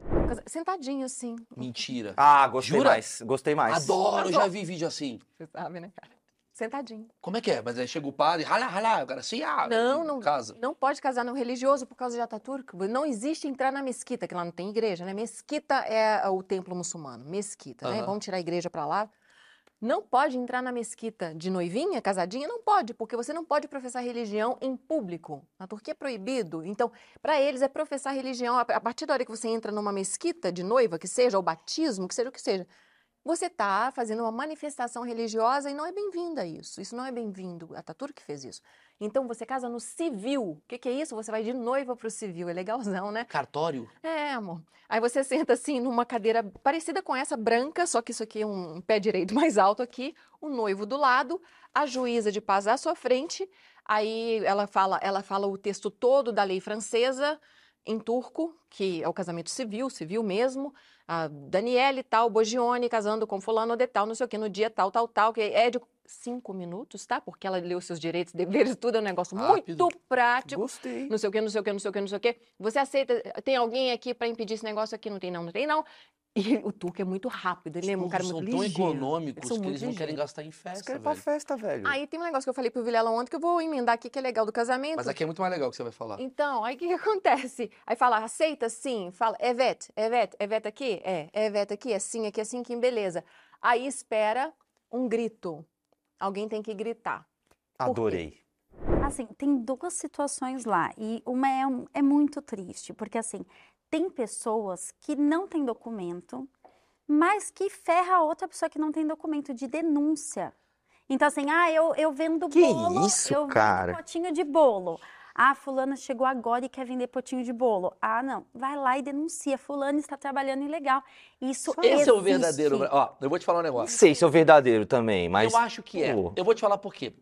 Sentadinho assim. mentira. Ah, gostei Jura? mais. Gostei mais. Adoro, já vi vídeo assim. Você sabe, né, cara? Sentadinho. Como é que é? Mas aí chega o padre, rala, rala, o cara assim, ah, Não, não, casa. não pode casar no religioso por causa de Ataturk. Não existe entrar na mesquita, que lá não tem igreja, né? Mesquita é o templo muçulmano, mesquita, né? Vamos tirar a igreja pra lá. Não pode entrar na mesquita de noivinha, casadinha? Não pode, porque você não pode professar religião em público. Na Turquia é proibido. Então, para eles é professar religião. A a partir da hora que você entra numa mesquita de noiva, que seja, ou batismo, que seja o que seja, você está fazendo uma manifestação religiosa e não é bem-vinda isso. Isso não é bem-vindo. A Ataturk fez isso. Então, você casa no civil. O que, que é isso? Você vai de noiva para o civil. É legalzão, né? Cartório? É, amor. Aí você senta assim numa cadeira parecida com essa branca, só que isso aqui é um pé direito mais alto aqui, o noivo do lado, a juíza de paz à sua frente. Aí ela fala, ela fala o texto todo da lei francesa em turco, que é o casamento civil, civil mesmo. A Daniele tal, Bogione casando com fulano de tal, não sei o que, no dia tal, tal, tal, que é de cinco minutos, tá? Porque ela leu seus direitos, deveres, tudo é um negócio Rápido. muito prático Gostei. não sei o que, não sei o que, não sei o que, não sei o que. Você aceita, tem alguém aqui para impedir esse negócio aqui? Não tem não, não tem não. E o turco é muito rápido, ele é um cara são muito tão ligeiro. econômicos são que eles não querem gastar em festa, que é pra velho. festa, velho. Aí tem um negócio que eu falei pro Vilela ontem que eu vou emendar aqui, que é legal do casamento. Mas aqui é muito mais legal que você vai falar. Então, aí o que, que acontece? Aí fala, aceita sim, fala, é vet, é vet, é vet aqui? É, é vet aqui, é sim aqui, é sim aqui, beleza. Aí espera um grito. Alguém tem que gritar. Adorei. Assim, tem duas situações lá e uma é, é muito triste, porque assim, tem pessoas que não têm documento, mas que ferra a outra pessoa que não tem documento de denúncia. Então assim, ah, eu, eu vendo Que bolo, isso, eu cara? vendo potinho de bolo. Ah, fulana chegou agora e quer vender potinho de bolo. Ah, não, vai lá e denuncia, fulano está trabalhando ilegal. Isso Esse é o existe. verdadeiro. Ó, eu vou te falar um Não negócio. sei se é o verdadeiro também, mas. Eu acho que é. pô, Eu vou te falar por quê.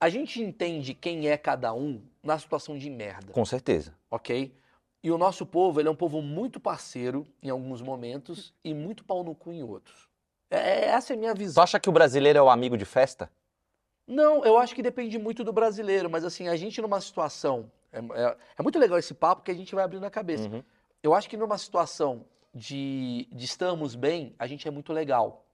A gente entende quem é cada um na situação de merda, Com certeza. ok? E o nosso povo, ele é um povo muito parceiro em alguns momentos e muito pau no cu em outros. É, essa é a minha Tu visão. acha que o brasileiro é o amigo de festa? Não, eu acho que depende muito do brasileiro, mas assim, a gente numa situação. É, é- é muito legal esse papo que a gente vai abrindo a cabeça. Uhum. Eu acho que numa situação de, de estamos bem, a gente é muito legal.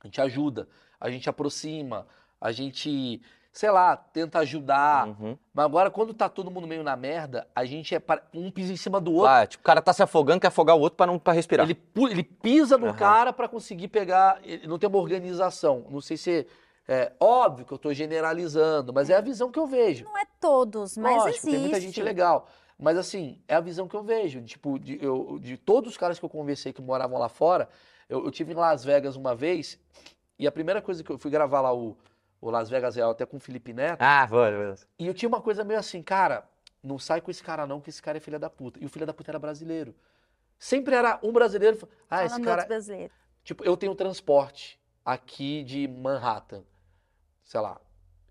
A gente ajuda, a gente aproxima, a gente, sei lá, tenta ajudar. Uhum. Mas agora, quando tá todo mundo meio na merda, a gente é pa- um pisa em cima do outro. Ah, tipo, o cara tá se afogando, quer afogar o outro pra não pra respirar. Ele, pu- ele pisa no Aham. cara pra conseguir pegar. Ele não tem uma organização. Não sei se. É óbvio que eu tô generalizando, mas é a visão que eu vejo. Não é todos, mas Lógico, existe. tem muita gente legal. Mas assim, é a visão que eu vejo. Tipo, de, eu- de todos os caras que eu conversei que moravam lá fora, eu, eu tive em Las Vegas uma vez, e a primeira coisa que eu fui gravar lá o, o Las Vegas Real até com o Felipe Neto, Ah, mano. e eu tinha uma coisa meio assim, cara, não sai com esse cara não, que esse cara é filha da puta. E o filho da puta era brasileiro. Sempre era um brasileiro. Ah, esse Falando cara. brasileiro. Tipo, eu tenho transporte aqui de Manhattan, sei lá.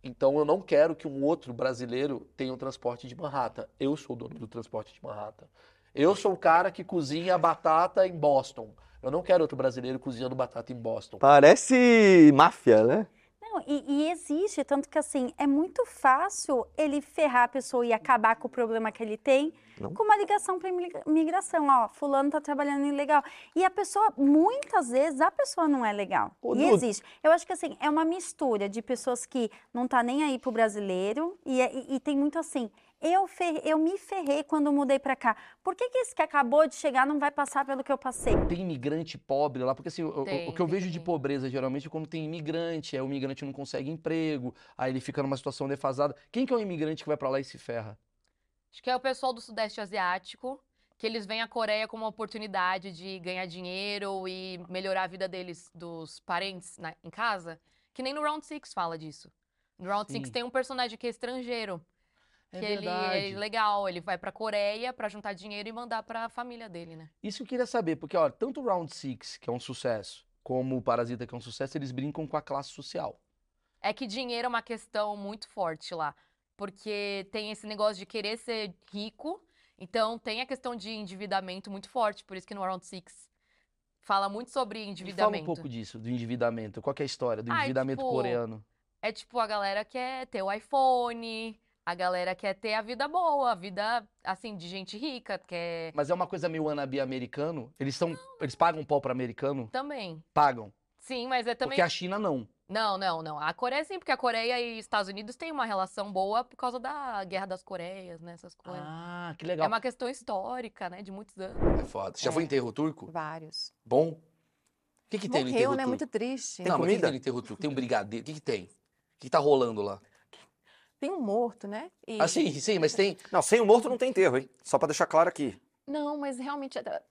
Então eu não quero que um outro brasileiro tenha um transporte de Manhattan. Eu sou o dono do transporte de Manhattan. Eu sou o cara que cozinha batata em Boston. Eu não quero outro brasileiro cozinhando batata em Boston. Parece máfia, né? Não, e, e existe, tanto que assim, é muito fácil ele ferrar a pessoa e acabar com o problema que ele tem Não. com uma ligação para imigração. Ó, fulano tá trabalhando ilegal. E a pessoa, muitas vezes, a pessoa não é legal. Ô, e Duda. existe. Eu acho que assim, é uma mistura de pessoas que não tá nem aí pro brasileiro e, é- e- e tem muito assim. Eu, ferrei- eu me ferrei quando mudei para cá. Por que, que esse que acabou de chegar não vai passar pelo que eu passei? Tem imigrante pobre lá, porque assim, o- o, Tem, o que eu tem vejo de sim. pobreza geralmente é quando tem imigrante, aí o imigrante não consegue emprego, aí ele fica numa situação defasada. Quem que é o imigrante que vai pra lá e se ferra? Acho que é o pessoal do Sudeste Asiático, que eles veem a Coreia como uma oportunidade de ganhar dinheiro e melhorar a vida deles, dos parentes na- em casa. Que nem no Round Six fala disso. No Round Six Sim. tem um personagem que é estrangeiro. É que ele é legal, ele vai pra Coreia pra juntar dinheiro e mandar pra família dele, né? Isso eu queria saber, porque ó, tanto o Round Six, que é um sucesso, como o Parasita, que é um sucesso, eles brincam com a classe social. É que dinheiro é uma questão muito forte lá. Porque tem esse negócio de querer ser rico. Então tem a questão de endividamento muito forte. Por isso que no Round Six fala muito sobre Me fala um endividamento. pouco disso, do endividamento. Qual que é a história do Ah, endividamento tipo, coreano? É tipo, a galera quer ter o iPhone, a galera quer ter a vida boa, a vida, assim, de gente rica, quer Mas é uma coisa meio wannabe americano? Eles são, eles pagam pau para americano? também. Pagam. Sim, mas é também. Porque a China não. Não, não, não. A Coreia sim, porque a Coreia e Estados Unidos têm uma relação boa por causa da Guerra das Coreias, né? Essas coisas. Ah, que É legal. uma questão histórica, né? De muitos anos. É foda. Você já foi em enterro turco? Vários. Bom? O que, que tem no enterro né? turco? Muito triste. Não, mas o que, que comida? tem no enterro turco? Tem um brigadeiro? O que, que tem? O que, que tá rolando lá? Tem um morto, né? E- Ah, sim, sim, mas tem. Não, sem o morto não tem enterro, hein? Só pra deixar claro aqui. Não, mas realmente, eh,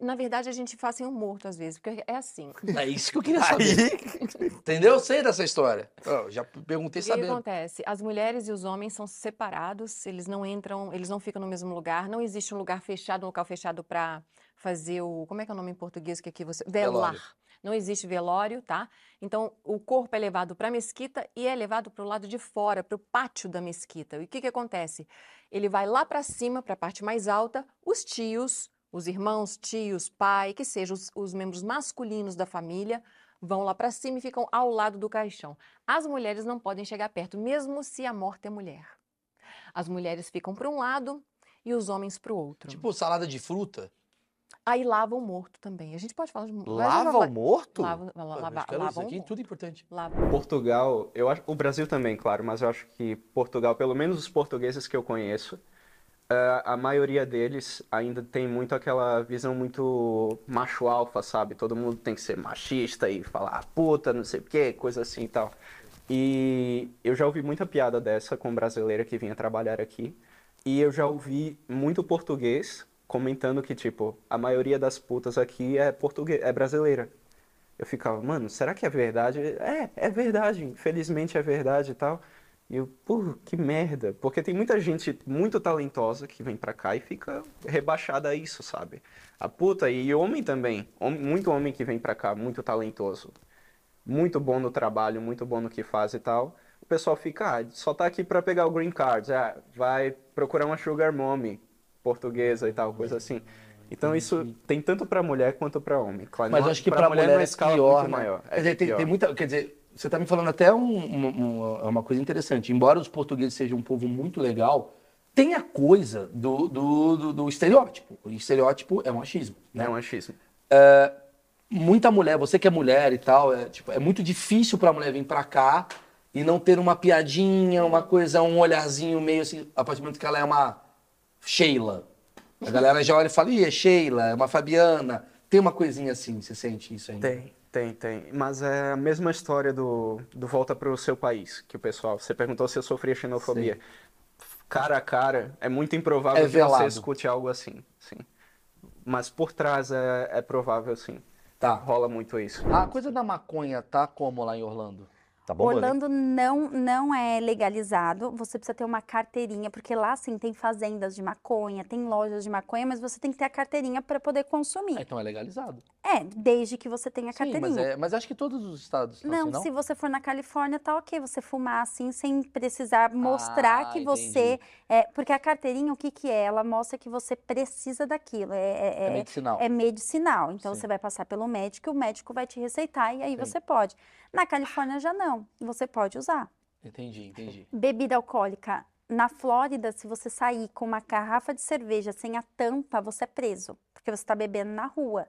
na verdade, a gente faz sem um morto às vezes, porque é assim. É isso que eu queria saber. Entendeu? Eu sei dessa história. Ó, já perguntei O que sabendo. acontece? As mulheres e os homens são separados, eles não entram, eles não ficam no mesmo lugar, não existe um lugar fechado, um local fechado para fazer o. Como é que é o nome em português que aqui você. Velar. Velório. Não existe velório, tá? Então, o corpo é levado para a mesquita e é levado para o lado de fora, para o pátio da mesquita. E o que, que acontece? Ele vai lá para cima, para a parte mais alta, os tios, os irmãos, tios, pai, que sejam os, os membros masculinos da família, vão lá para cima e ficam ao lado do caixão. As mulheres não podem chegar perto, mesmo se a morta é mulher. As mulheres ficam para um lado e os homens para o outro. Tipo salada de fruta. Aí lavam o morto também. A gente pode falar de Lava vai- o morto? Lava, lava, eu lava, isso aqui, morto. tudo importante. Lava. Portugal, eu acho, o Brasil também, claro, mas eu acho que Portugal, pelo menos os portugueses que eu conheço, eh, a maioria deles ainda tem muito aquela visão muito macho alfa, sabe? Todo mundo tem que ser machista e falar "Ah, puta, não sei o quê, coisa assim e tal. E eu já ouvi muita piada dessa com brasileira que vinha trabalhar aqui, e eu já ouvi muito português comentando que, tipo, a maioria das putas aqui é português, é brasileira. Eu ficava, mano, será que é verdade? É, é verdade, infelizmente é verdade e tal. E eu, pô, que merda. Porque tem muita gente muito talentosa que vem pra cá e fica rebaixada a isso, sabe? A puta e homem também. Hom- Muito homem que vem pra cá, muito talentoso. Muito bom no trabalho, muito bom no que faz e tal. O pessoal fica, ah, só tá aqui pra pegar o green card. Ah, vai procurar uma sugar mommy portuguesa e tal, coisa assim. Então isso tem tanto pra mulher quanto pra homem. Claro, Mas eu acho que pra mulher, numa é escala pior, muito né? maior. Quer dizer, tem, pior. tem muita. Quer dizer, você tá me falando até um- um- um- uma coisa interessante. Embora os portugueses sejam um povo muito legal, tem a coisa do, do, do, do estereótipo. O estereótipo é um machismo. Né? É um achismo. muita mulher, você que é mulher e tal, é, tipo, é muito difícil pra mulher vir pra cá e não ter uma piadinha, uma coisa, um olharzinho meio assim, a partir do momento que ela é uma Sheila. A galera já olha e fala, ih, é Sheila, é uma Fabiana. Tem uma coisinha assim, você sente isso ainda? Tem, tem, tem. Mas é a mesma história do, do volta para o seu país, que o pessoal. Você perguntou se eu sofria xenofobia. Cara a cara, é muito improvável É que você escute algo assim, sim. Mas por trás é, é provável, sim. Tá. Rola muito isso. A coisa da maconha tá como lá em Orlando? Tá bombando, hein? Orlando não, não é legalizado, você precisa ter uma carteirinha, porque lá sim tem fazendas de maconha, tem lojas de maconha, mas você tem que ter a carteirinha para poder Ah, consumir. então é legalizado. É, desde que você tenha a Sim, carteirinha. mas, é, mas acho que todos os estados Não, assim, não? se você for na Califórnia, tá ok você fumar assim, sem precisar mostrar Ah, que você. É, porque a carteirinha, o que, que é? Ela mostra que você precisa daquilo. É, é- É é- medicinal. é medicinal. Então Sim. você vai passar pelo médico e o médico vai te receitar e aí Sim. você pode. Na Califórnia já não. Você pode usar. Entendi, entendi. Bebida alcoólica. Na Flórida, se você sair com uma garrafa de cerveja sem a tampa, você é preso. Porque você está bebendo na rua.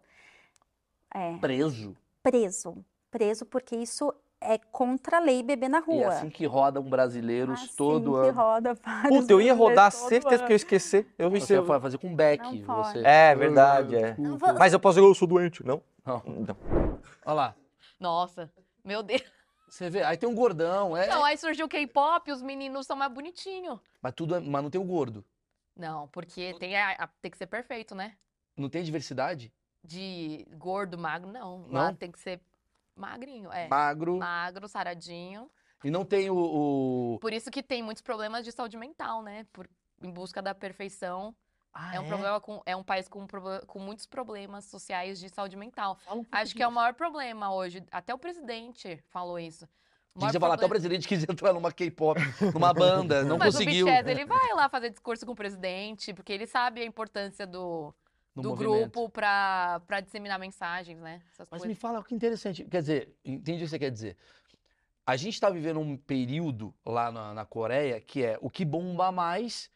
É, Preso. preso. Preso porque isso é contra a lei beber na E rua. é assim que rodam brasileiros Assim todo que ano. roda vários Puta, eu ia rodar, certeza que eu ia ano. esquecer. Eu vi Você você. vai fazer com Beck. Não pode. Você... É verdade, é. Não vou- Mas eu posso dizer, eu sou doente, não? Não. Não. Olha lá. Nossa, meu Deus. Você vê, aí tem um gordão, é. Não, aí surgiu o K-pop, os meninos são mais bonitinhos. Mas tudo é- mas não tem o gordo. Não, porque tem, a- a- tem que ser perfeito, né? Não tem diversidade? De gordo, magro, não. Lá Não? tem que ser magrinho, é. Magro. Magro, saradinho. E não tem o. o- Por isso que tem muitos problemas de saúde mental, né? Por, em busca da perfeição. Ah, é um é? problema com, é um país com, com muitos problemas sociais de saúde mental. Um Acho que é o maior problema hoje. Até o presidente falou isso. Diz falar, até o presidente quis entrar numa K-pop, numa banda, não Mas conseguiu. o ele vai lá fazer discurso com o presidente, porque ele sabe a importância do, no do movimento. grupo pra disseminar mensagens, né? Essas Mas coisas. me fala que interessante. Quer dizer, entendi o que você quer dizer. A gente está vivendo um período lá na, na Coreia que é o que bomba mais,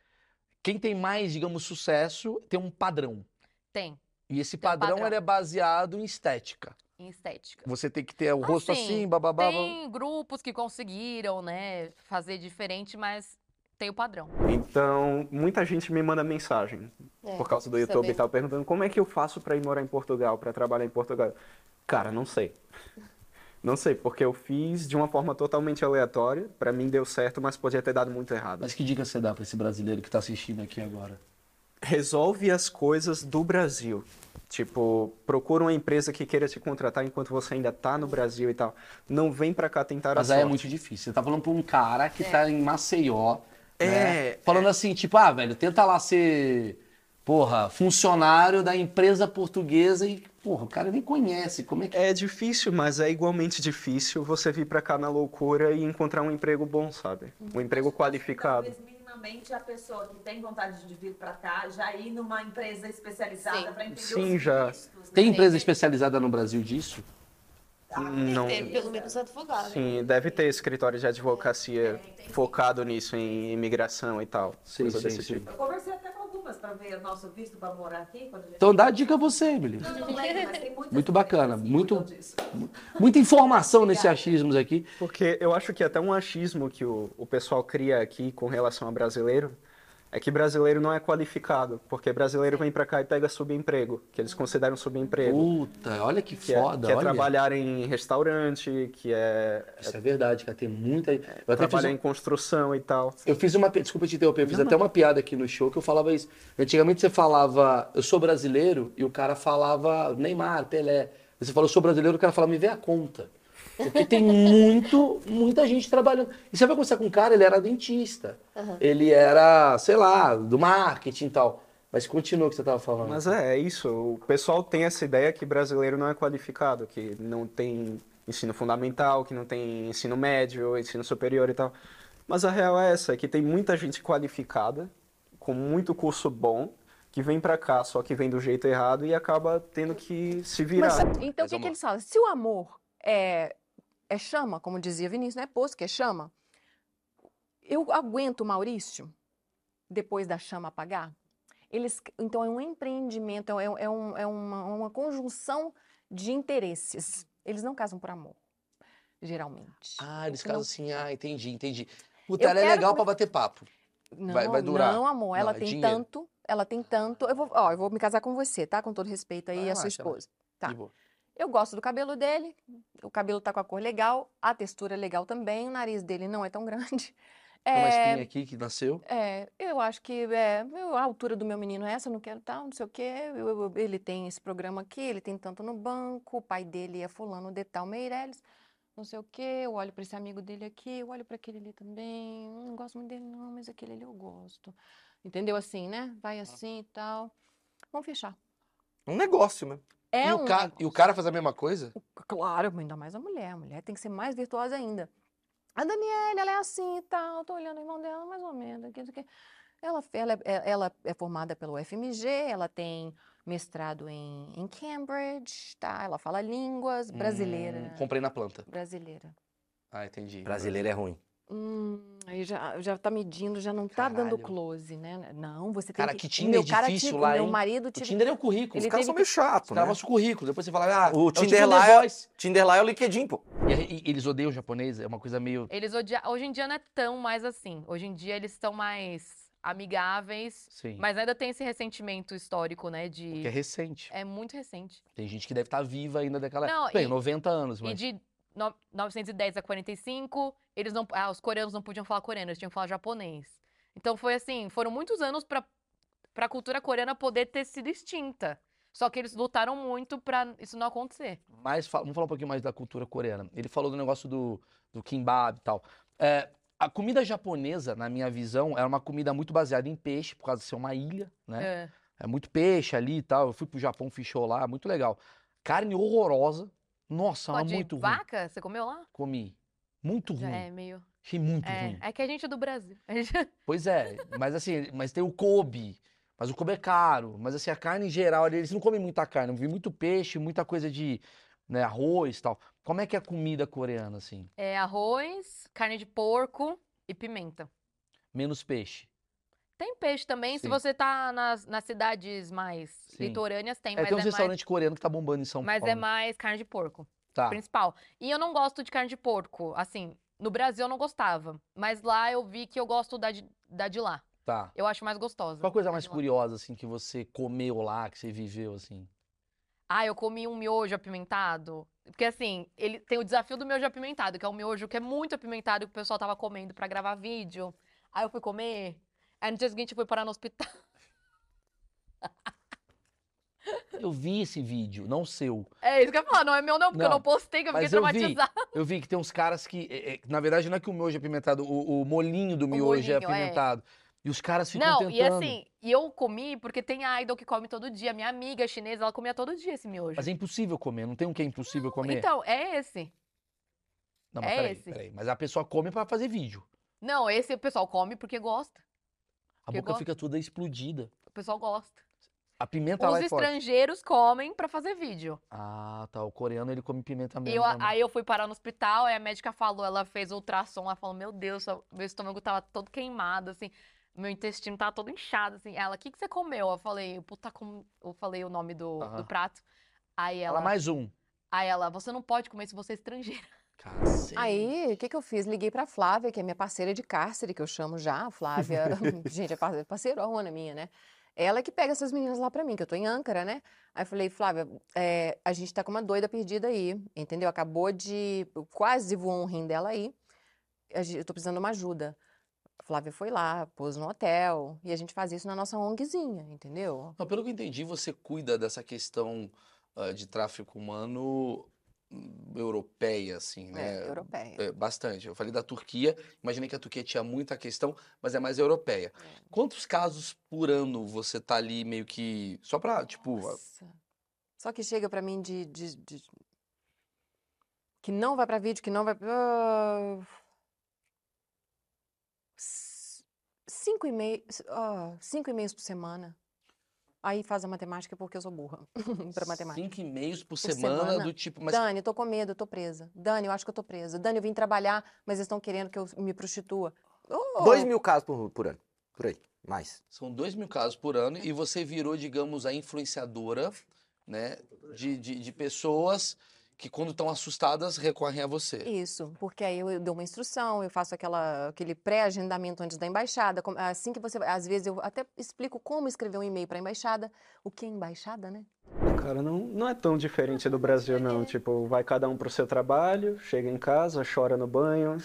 quem tem mais, digamos, sucesso, tem um padrão. Tem, E esse Tem um padrão, padrão. ele é baseado em estética. em estética. Você tem que ter o rosto Assim, assim, bababá. Tem grupos que conseguiram, né, fazer diferente, mas tem o padrão. Então, muita gente me manda mensagem É, por causa do saber. YouTube e tal, perguntando como é que eu faço para ir morar em Portugal, para trabalhar em Portugal. Cara, não sei. Não sei, porque eu fiz de uma forma totalmente aleatória. Para mim deu certo, mas podia ter dado muito errado. Mas que dica você dá pra esse brasileiro que tá assistindo aqui agora? Resolve as coisas do Brasil. Tipo, procura uma empresa que queira te contratar enquanto você ainda tá no Brasil e tal. Não vem pra cá tentar a Mas aí é sorte. muito difícil. Você tá falando pra um cara que tá em Maceió, É, né? Falando assim, tipo, ah, velho, tenta lá ser, porra, funcionário da empresa portuguesa e, porra, o cara nem conhece. Como é que. É difícil, mas é igualmente difícil você vir pra cá na loucura e encontrar um emprego bom, sabe? Um emprego qualificado. Talvez minimamente a pessoa que tem vontade de vir pra cá já ir numa empresa especializada Sim. para entender Sim, os já. né? Tem empresa especializada no Brasil disso? Não. Tem, pelo menos advogado. Sim, deve ter escritório de advocacia focado nisso, em imigração e tal. Sim, coisa sim, desse sim. tipo. Eu conversei até com algumas para ver o nosso visto para morar aqui. Quando a gente... Então dá a dica a você, Emily. Não, não lembro, mas tem muitas Muito bacana, muito-. Muita informação nesse achismos aqui. Porque eu acho que até um achismo que o, o pessoal cria aqui com relação a brasileiro é que brasileiro não é qualificado, porque brasileiro vem pra cá e pega subemprego, que eles consideram subemprego. Puta, olha que Que é, foda, que é olha. trabalhar em restaurante, que é, Isso é verdade, cara. Tem muita. Eu até fiz trabalhar um- em construção e tal. Eu fiz uma. Desculpa te interromper, eu fiz até uma piada aqui no show que eu falava isso. Antigamente você falava, eu sou brasileiro, e o cara falava Neymar, Pelé. Você falou, eu sou brasileiro, o cara falava, me vê a conta. Porque tem muito, muita gente trabalhando. E você vai conversar com um cara, ele era dentista. Ele era, sei lá, do marketing e tal. Mas continua o que você tava falando. Mas é, é isso. O pessoal tem essa ideia que brasileiro não é qualificado, que não tem ensino fundamental, que não tem ensino médio, ensino superior e tal. Mas a real é essa, é que tem muita gente qualificada, com muito curso bom, que vem pra cá, só que vem do jeito errado e acaba tendo que se virar. Então, o que, que eles falam? Se o amor é, é chama, como dizia Vinícius, não é poço, que é chama, eu aguento o Maurício depois da chama apagar? Eles, então, é um empreendimento, é, é um- é uma, uma conjunção de interesses. Eles não casam por amor, geralmente. Ah, eles O casam assim, ah, entendi, entendi. Eu ela é legal pra bater papo. Não, Vai- vai durar? Não, amor, ela Não, é tem dinheiro. tanto, ela tem tanto. Eu vou, ó, eu vou me casar com você, tá? Com todo respeito aí, a sua esposa. Tá. Eu gosto do cabelo dele, o cabelo tá com a cor legal, a textura é legal também, o nariz dele não é tão grande. Tem uma É, espinha aqui que nasceu. é, eu acho que é, a altura do meu menino é essa, eu não quero tal, não sei o quê. eu- eu- ele tem esse programa aqui, ele tem tanto no banco, o pai dele é fulano de tal Meirelles, não sei o quê. Eu olho para esse amigo dele aqui, eu olho para aquele ali também. "Hum, Não gosto muito dele, não, mas aquele ali eu gosto. Entendeu assim, né? Vai assim e tal. Vamos fechar. Um negócio, né? É e, um o ca- e o cara faz a mesma coisa? Claro, ainda mais a mulher. A mulher tem que ser mais virtuosa ainda. A Daniela, ela é assim e tal. Tô olhando o irmão dela, mais ou menos. Aqui, aqui. Ela, ela, é, ela é formada pelo FMG, ela tem mestrado em, em Cambridge, tá? Ela fala línguas, brasileira. Hum, comprei na planta. Brasileira. Ah, entendi. Brasileiro é ruim. Hum, aí já, já tá medindo, já não tá dando close, né? Não, você tem Cara, que... que o Tinder meu cara difícil tive- lá, Meu hein? marido O tive... Tinder é o currículo. Os Ele caras teve são meio chatos, Os né? caras mostram o currículo. Depois você fala, ah, O é Tinder tipo lá The é, Voice. Tinder lá é o LinkedIn, pô. E, e- eles odeiam o japonês, é uma coisa meio. Eles odiam. Hoje em dia não é tão mais assim. Hoje em dia eles estão mais amigáveis, Sim. mas ainda tem esse ressentimento histórico, né? De. Porque é recente. É muito recente. Tem gente que deve estar viva ainda daquela Não, época. Bem, e- 90 anos, E mas. de no- 910 a 45, eles não, ah, os coreanos não podiam falar coreano, eles tinham que falar japonês. Então foi assim, foram muitos anos para a cultura coreana poder ter sido extinta. Só que eles lutaram muito para isso não acontecer. Mas vamos falar um pouquinho mais da cultura coreana. Ele falou do negócio do, do kimbap e tal. É, a comida japonesa, na minha visão, era uma comida muito baseada em peixe, por causa de ser uma ilha, né? É. É muito peixe ali e tal. Eu fui pro Japão, fiz show lá, muito legal. Carne horrorosa. Nossa, Pô, mas de muito ruim. vaca, você comeu lá? Comi. Muito ruim. é meio. Achei muito É, ruim. é que a gente é do Brasil. Gente- Pois é, mas assim, mas tem o Kobe. Mas o Kobe é caro. Mas assim, a carne em geral, eles não comem muita carne. Eu vi muito peixe, muita coisa de né, arroz e tal. Como é que é a comida coreana, assim? É arroz, carne de porco e pimenta. Menos peixe. Tem peixe também, se Sim. você tá nas, nas cidades mais Sim. litorâneas, tem, É, mas tem uns é mais, restaurantes coreanos que tá bombando em São mas Paulo. é mais carne de porco. Tá. principal. E eu não gosto de carne de porco. Assim, no Brasil eu não gostava. Mas lá eu vi que eu gosto da, de- da de lá. Tá. Eu acho mais gostosa. Qual a coisa mais curiosa, assim, que você comeu lá, que você viveu, assim? Ah, eu comi um miojo apimentado. Porque assim, ele tem o desafio do miojo apimentado, que é um miojo que é muito apimentado que o pessoal tava comendo pra gravar vídeo. Aí eu fui comer. Aí no dia seguinte eu fui parar no hospital. Eu vi esse vídeo, não seu. É isso que eu ia falar, não é meu não, porque eu Não, não postei, que eu fiquei Mas eu vi, traumatizada. eu vi que tem uns caras que, é, é, na verdade, não é que o miojo é apimentado, o, o molinho do miojo é molinho, é. apimentado. E os caras ficam Não, tentando. e assim, e eu comi porque tem a idol que come todo dia. Minha amiga chinesa, ela comia todo dia esse miojo. Mas é impossível comer, não tem um que é impossível comer. Então, é esse. não, mas é peraí, esse. peraí. Mas a pessoa come pra fazer vídeo. Não, esse o pessoal come porque gosta. A boca gosta. fica toda explodida. O pessoal gosta. A pimenta Os lá é forte. estrangeiros comem pra fazer vídeo. Ah, tá. O coreano, ele come pimenta mesmo eu- também. aí eu fui parar no hospital, aí a médica falou, ela fez ultrassom, ela falou, meu Deus, meu estômago tava todo queimado, assim, meu intestino tava todo inchado, assim. Ela, o que que você comeu? Eu falei, puta, com... eu falei o nome do, do Aham. prato. Aí Fala ela, mais um. aí ela, você não pode comer se você é estrangeira. Cacete. Aí, o que que eu fiz? Liguei pra Flávia, que é minha parceira de cárcere, que eu chamo já. A Flávia, gente, é parce- parceirona minha, né? Ela que pega essas meninas lá pra mim, que eu tô em Âncara, né? Aí eu falei, Flávia, é, a gente tá com uma doida perdida aí, entendeu? Acabou de. Quase voou um rim dela aí. Eu tô precisando de uma ajuda. A Flávia foi lá, pôs no hotel, e a gente faz isso na nossa ONGzinha, entendeu? Não, pelo que eu entendi, você cuida dessa questão ah, de tráfico humano hum, europeia, assim, né? É, europeia. É, bastante. Eu falei da Turquia, imaginei que a Turquia tinha muita questão, mas é mais europeia. Quantos casos por ano você tá ali meio que. Só pra, tipo. Nossa. Só que chega pra mim de, de- de- que não vai pra vídeo, que não vai. C- cinco e meio, ah, cinco e-mails por semana. Aí faz a matemática porque eu sou burra pra matemática. Cinco e-mails por Por semana, semana. do tipo. Mas Dani, eu tô com medo, eu tô presa. Dani, eu acho que eu tô presa. Dani, eu vim trabalhar, mas eles estão querendo que eu me prostitua. Oh, Dois mil casos por, por ano. Por aí. Mais. são dois mil casos por ano e você virou, digamos, a influenciadora, né? De, de, de pessoas que, quando estão assustadas, recorrem a você. Isso, porque aí eu dou uma instrução, eu faço aquela, aquele pré-agendamento antes da embaixada. como- Assim que você. Às vezes eu até explico como escrever um e-mail para a embaixada. O que é embaixada, né? Cara, não, não é tão diferente do Brasil, não. Tipo, vai cada um pro seu trabalho, chega em casa, chora no banho.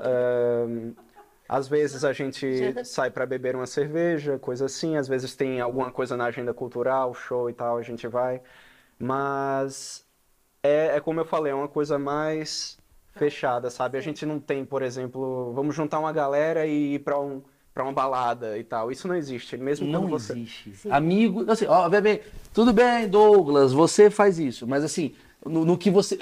Ahn, às vezes a gente sai para beber uma cerveja, coisa assim. Às vezes tem alguma coisa na agenda cultural, show e tal, a gente vai. Mas é, é como eu falei, é uma coisa mais fechada, sabe? A gente não tem, por exemplo, vamos juntar uma galera e ir para um, para uma balada e tal. Isso não existe. Mesmo Não quando você. existe. Amigo, assim, ó, bem, tudo bem, Douglas, você faz isso, mas assim, no, no que você.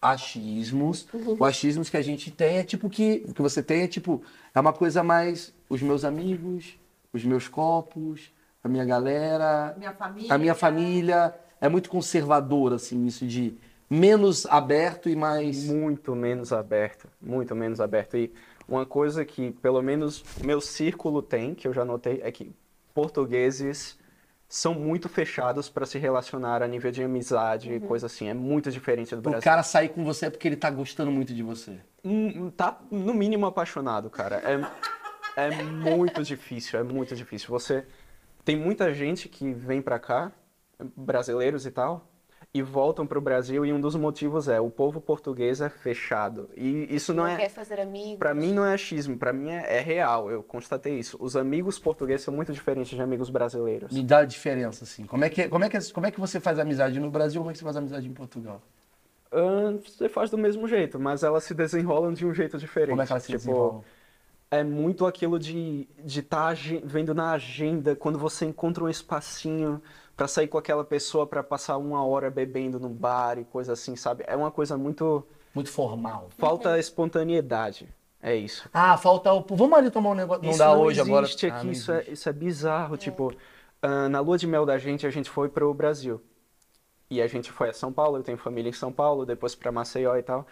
Achismos. O achismos que a gente tem é tipo que. O que você tem é tipo. É uma coisa mais. Os meus amigos, os meus copos, a minha galera, Minha família. a minha família. É muito conservador, assim, isso de menos aberto e mais. Muito menos aberto, muito menos aberto. E uma coisa que, pelo menos, meu círculo tem, que eu já notei, é que portugueses são muito fechados para se relacionar a nível de amizade e coisa assim. É muito diferente do O Brasil. cara sair com você é porque ele tá gostando muito de você. Hum, tá, no mínimo, apaixonado, cara. É, é muito difícil, é muito difícil. Você tem muita gente que vem pra cá, brasileiros e tal, e voltam pro Brasil e um dos motivos é o povo português é fechado. E isso não é quer fazer amigos. Pra mim não é achismo, pra mim é, é real, eu constatei isso. Os amigos portugueses são muito diferentes de amigos brasileiros. Me dá a diferença, assim. Como é que, como é que, como é que você faz amizade no Brasil como é que você faz amizade em Portugal? Ahn, você faz do mesmo jeito, mas elas se desenrolam de um jeito diferente. Como é que elas se tipo, desenrolam? é muito aquilo de de estar vendo na agenda quando você encontra um espacinho pra sair com aquela pessoa pra passar uma hora bebendo num bar e coisa assim, sabe? É uma coisa muito Muito formal. falta espontaneidade. É isso. Ah, falta o... Vamos ali tomar um negócio. Não Isso dá não hoje agora. existe Ah, aqui, não isso, é, existe. isso é bizarro. Tipo, ah, na lua de mel da gente, a gente foi pro Brasil. E a gente foi a São Paulo, eu tenho família em São Paulo, depois pra Maceió e tal.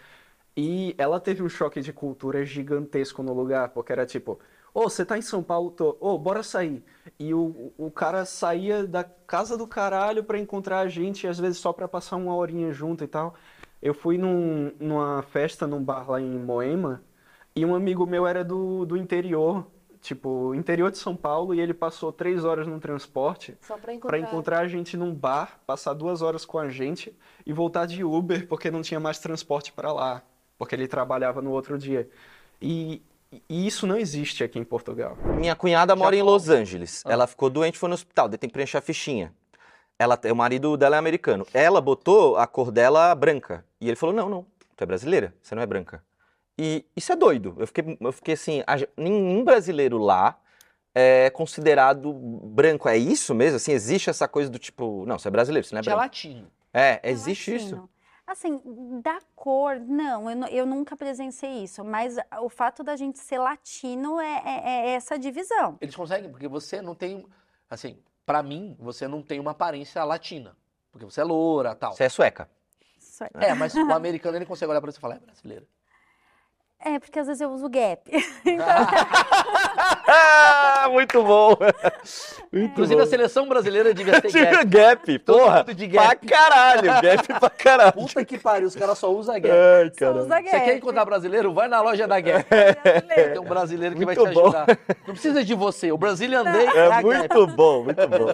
E ela teve um choque de cultura gigantesco no lugar, porque era tipo, ô, você tá em São Paulo, tô, ô, bora sair. E o, o cara saía da casa do caralho pra encontrar a gente, às vezes só pra passar uma horinha junto e tal. Eu fui num- numa festa num bar lá em Moema, e um amigo meu era do, do interior, tipo, interior de São Paulo, e ele passou três horas no transporte para encontrar. encontrar a gente num bar, passar duas horas com a gente e voltar de Uber porque não tinha mais transporte para lá, porque ele trabalhava no outro dia. E, e isso não existe aqui em Portugal. Minha cunhada mora em Los Angeles. Ela ficou doente, foi no hospital, tem que preencher a fichinha. Ela, o marido dela é americano. Ela botou a cor dela branca. E ele falou: não, não, tu é brasileira, você não é branca. E isso é doido. Eu fiquei, eu fiquei assim, a nenhum brasileiro lá é considerado branco. É isso mesmo? Assim, existe essa coisa do tipo, não, você é brasileiro, você não é É branco. latino. É, existe Latino. isso. Assim, da cor, não, eu, eu nunca presenciei isso, mas o fato da gente ser latino é, é- é essa divisão. Eles conseguem, porque você não tem. Assim, pra mim, você não tem uma aparência latina. Porque você é loura tal. Você é sueca. Aí. É, mas o americano ele consegue olhar pra você e falar, é brasileira. É, porque às vezes eu uso gap. ah, muito bom. Muito Inclusive, a seleção brasileira devia ter Tinha gap. gap, porra. de gap. Pra caralho, gap pra caralho. Puta que pariu, os caras só usam gap. Ai, Só caramba. usa Você quer gap. encontrar brasileiro? Vai na loja da Gap. Tem um brasileiro que vai te Muito bom. ajudar. Não precisa de você. O Brazilian Day é, É a Gap. muito bom, muito bom.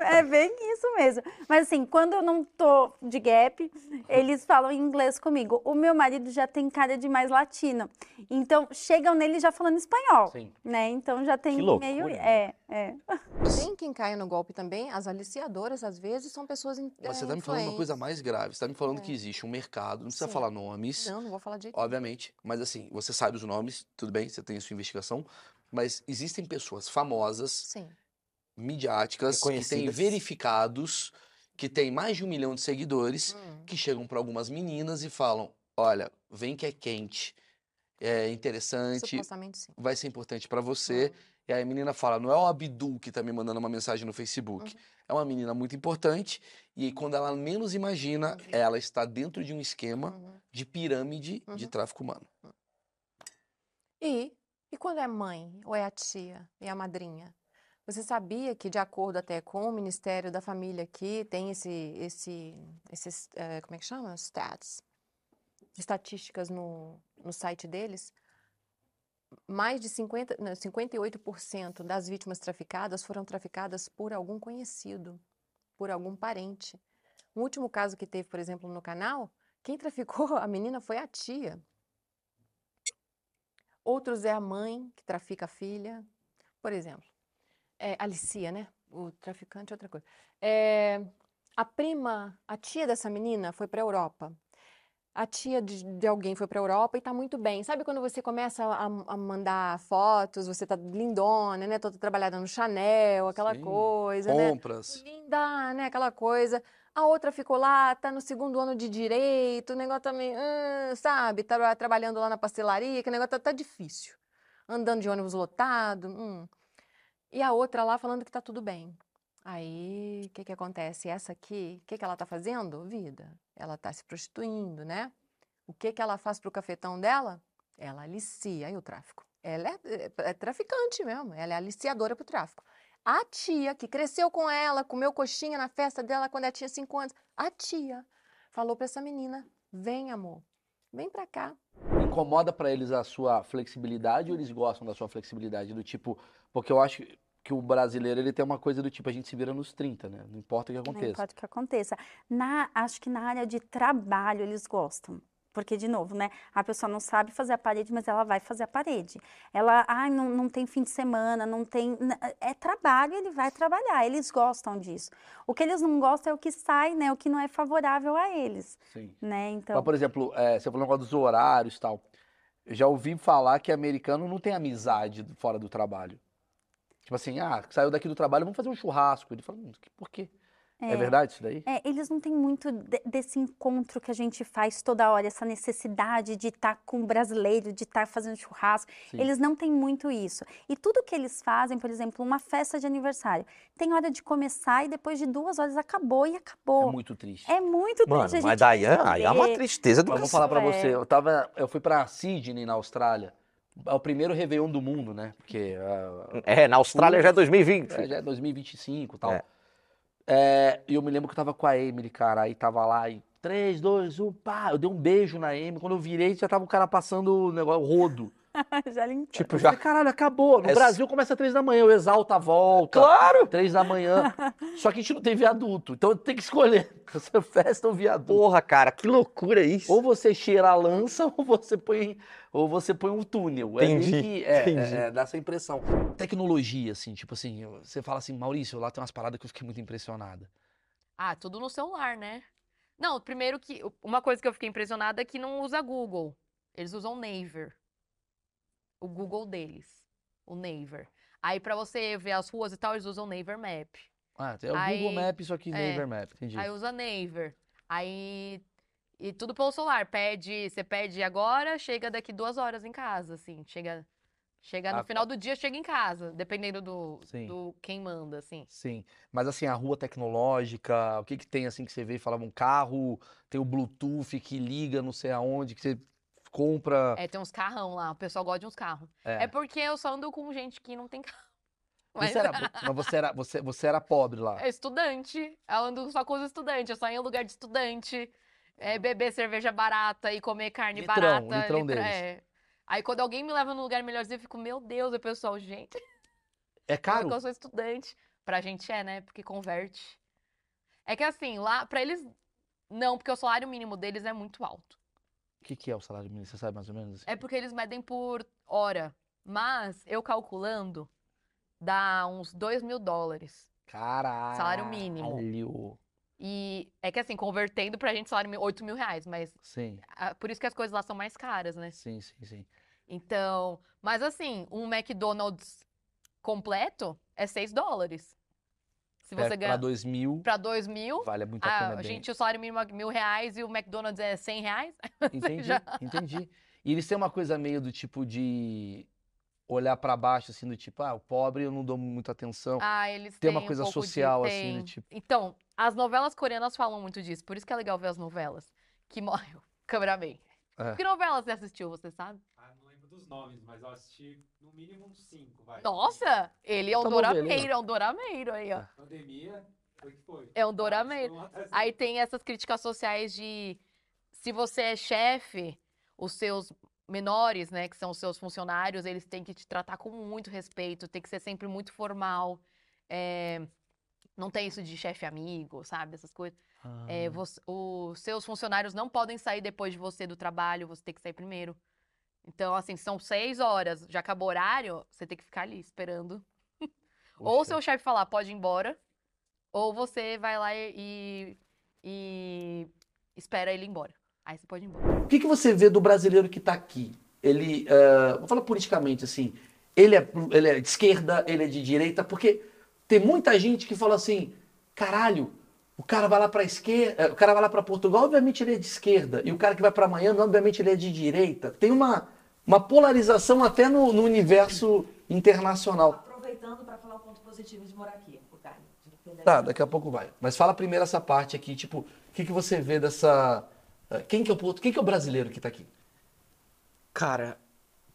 É bem isso mesmo. Mas assim, quando eu não tô de gap, eles falam em inglês comigo. O meu marido já tem cara de mais latino. Então, chegam nele já falando espanhol, Sim. né? Então já tem Que loucura. meio... É, é. Tem quem caia no golpe também, as aliciadoras, às vezes, são pessoas in- Mas você é, tá me falando uma coisa mais grave. Você tá me falando É. que existe um mercado, não precisa Sim. falar nomes, Não, não vou falar de obviamente. Mas assim, você sabe os nomes, tudo bem, você tem a sua investigação. Mas existem pessoas famosas, Sim. midiáticas, que têm verificados, que têm mais de um milhão de seguidores, Hum. que chegam pra algumas meninas e falam: olha, vem que é quente, é interessante, Supostamente sim. vai ser importante pra você. Hum. E aí a menina fala, não é o Abdul que tá me mandando uma mensagem no Facebook. Uhum. É uma menina muito importante. E aí, quando ela menos imagina, ela está dentro de um esquema Uhum. de pirâmide de Uhum. tráfico humano. E, e quando é mãe, ou é a tia, e a madrinha? Você sabia que, de acordo até com o Ministério da Família aqui, tem esse, esse, esses, eh, como é que chama? Stats, estatísticas no, no site deles? Mais de 50, não, 58% das vítimas traficadas foram traficadas por algum conhecido, por algum parente. O último caso que teve, por exemplo, no canal, quem traficou a menina foi a tia. Outros é a mãe que trafica a filha. Por exemplo, é, alicia, né? O traficante é outra coisa. É, a prima, a tia dessa menina foi para a Europa. A tia de, de alguém foi para a Europa e está muito bem. Sabe quando você começa a, a mandar fotos, você tá lindona, né? Toda trabalhada no Chanel, aquela Sim. coisa, né? Compras. linda, né? Aquela coisa. A outra ficou lá, tá no segundo ano de direito, o negócio também, sabe? Tá trabalhando lá na pastelaria, que o negócio tá, tá difícil. Andando de ônibus lotado. hum. E a outra lá falando que tá tudo bem. Aí, o que que acontece? Essa aqui, o que que ela tá fazendo? Vida. Ela tá se prostituindo, né? O que que ela faz pro cafetão dela? Ela alicia. Aí o tráfico. Ela é, é- é traficante mesmo. Ela é aliciadora pro tráfico. A tia, que cresceu com ela, comeu coxinha na festa dela quando ela tinha cinco anos, a tia falou pra essa menina: vem, amor, vem pra cá. Incomoda pra eles a sua flexibilidade ou eles gostam da sua flexibilidade? Do tipo, porque eu acho que o brasileiro ele tem uma coisa do tipo, a gente se vira nos 30, né? Não importa o que Não aconteça. importa o que aconteça. Na, acho que na área de trabalho eles gostam. Porque, de novo, né? A pessoa não sabe fazer a parede, mas ela vai fazer a parede. Ela, ai, não, não tem fim de semana, não tem. É trabalho, ele vai trabalhar. Eles gostam disso. O que eles não gostam é o que sai, né? O que não é favorável a eles, Sim. né? Mas, Então. por exemplo, é, você falou um negócio dos horários e tal. Eu já ouvi falar que americano não tem amizade fora do trabalho. Tipo assim, ah, saiu daqui do trabalho, vamos fazer um churrasco. Ele fala, "Hum, por quê? É, É. verdade isso daí? É, eles não têm muito de- desse encontro que a gente faz toda hora, essa necessidade de estar com o brasileiro, de estar fazendo churrasco. Sim. Eles não têm muito isso. E tudo que eles fazem, por exemplo, uma festa de aniversário, tem hora de começar e depois de duas horas acabou e É acabou. muito triste. É muito Mano, triste. a mas daí é, aí é uma tristeza do Mas vou falar pra é. você, eu tava, eu fui pra Sydney, na Austrália. É o primeiro Réveillon do mundo, né? Porque ah, É, na Austrália já é 2020. é, já é 2025 e tal. É. É, E eu me lembro que eu tava com a Emily, cara, aí tava lá e 3, 2, 1, pá, eu dei um beijo na Emily, quando eu virei já tava o cara passando o negócio, o rodo. Já limpou. Tipo, Eu já. caralho, acabou. No É- Brasil começa às três da manhã, o Exalta volta. Claro! Três da manhã. Só que a gente não tem viaduto. Então tem que escolher. Você festa ou viaduto. Porra, cara, que loucura isso. Ou você cheira a lança ou você põe, ou você põe um túnel. É Entendi, que- é, entendi. é, é, dá essa impressão. Tecnologia, assim, tipo assim, você fala assim, Maurício, lá tem umas paradas que eu fiquei muito impressionada. Ah, tudo no celular, né? Não, primeiro que uma coisa que eu fiquei impressionada é que não usa Google. Eles usam Naver. O Google deles. O Naver. Aí pra você ver as ruas e tal, eles usam Naver Map. Ah, tem o Aí- Google Maps, só que é. Naver Map, entendi. Aí usa Naver. Aí e tudo pelo celular. Pede, você pede agora, chega daqui duas horas em casa, assim. Chega, chega no Ah, final do dia, chega em casa, dependendo do, Sim. do quem manda, assim. Sim, mas assim, a rua tecnológica, o que que tem assim que você vê e fala, um carro, tem o Bluetooth que liga não sei aonde, que você compra. É, tem uns carrão lá, o pessoal gosta de uns carros. É. É porque eu só ando com gente que não tem carro. Mas Você era, mas você era, você, você era pobre lá. é estudante. Eu ando só com os estudantes. Eu só ia em lugar de estudante. É, beber cerveja barata e comer carne Litrão, barata. litrão litra- deles. é. Aí quando alguém me leva num lugar melhorzinho, eu fico, meu Deus, o pessoal, gente, É caro? eu sou estudante. Pra gente é, né? Porque converte. É que assim, lá, pra eles. Não, porque o salário mínimo deles é muito alto. O que que é o salário mínimo? Você sabe mais ou menos? assim? É porque eles medem por hora. Mas, eu calculando, dá uns 2 mil dólares. Caralho. Salário mínimo. E é que assim, convertendo pra gente, salário mínimo, 8 mil reais. Mas Sim, por isso que as coisas lá são mais caras, né? sim, sim, sim. Então, mas assim, um McDonald's completo é 6 dólares. Se Pra- você Pra ganha dois mil, pra 2 mil, vale muito a ah, pena a bem. gente, o salário mínimo é mil reais e o McDonald's é 100 reais. Entendi, já- entendi. E eles têm uma coisa meio do tipo de olhar pra baixo, assim, do tipo, ah, o pobre eu não dou muita atenção. Ah, eles Tem têm uma um coisa pouco de- social, assim, do tipo- Então, as novelas coreanas falam muito disso, por isso que é legal ver as novelas. Que morrem. Cameraman. É. Que novela você assistiu, você sabe? Dos nomes, mas eu assisti no mínimo uns cinco, vai. Nossa, ele é um Tá dorameiro, novelinha. é um dorameiro aí, ó. Pandemia, foi que foi. É um dorameiro. Aí tem essas críticas sociais de se você é chefe, os seus menores, né, que são os seus funcionários, eles têm que te tratar com muito respeito, tem que ser sempre muito formal. é, não tem isso de chefe amigo, sabe? Essas coisas. É, Ah, você- os seus funcionários não podem sair depois de você do trabalho, você tem que sair primeiro. Então, assim, são seis horas, já acabou o horário, você tem que ficar ali esperando. Ou seu chefe falar, pode ir embora, ou você vai lá e, e espera ele ir embora. Aí você pode ir embora. O que, que você vê do brasileiro que está aqui? Ele, eh, vou falar politicamente assim, ele é, ele é de esquerda, ele é de direita, porque tem muita gente que fala assim, caralho, o cara vai lá para esquerda, o cara vai lá para Portugal, obviamente ele é de esquerda, e o cara que vai para Miami, obviamente ele é de direita. Tem uma, uma polarização até no, no universo internacional. Aproveitando para falar o ponto positivo de morar aqui, o Caio. Tá, daqui a pouco vai. Mas fala primeiro essa parte aqui, tipo, o que, que você vê dessa. eh, Quem que é o, quem que é o brasileiro que está aqui? Cara,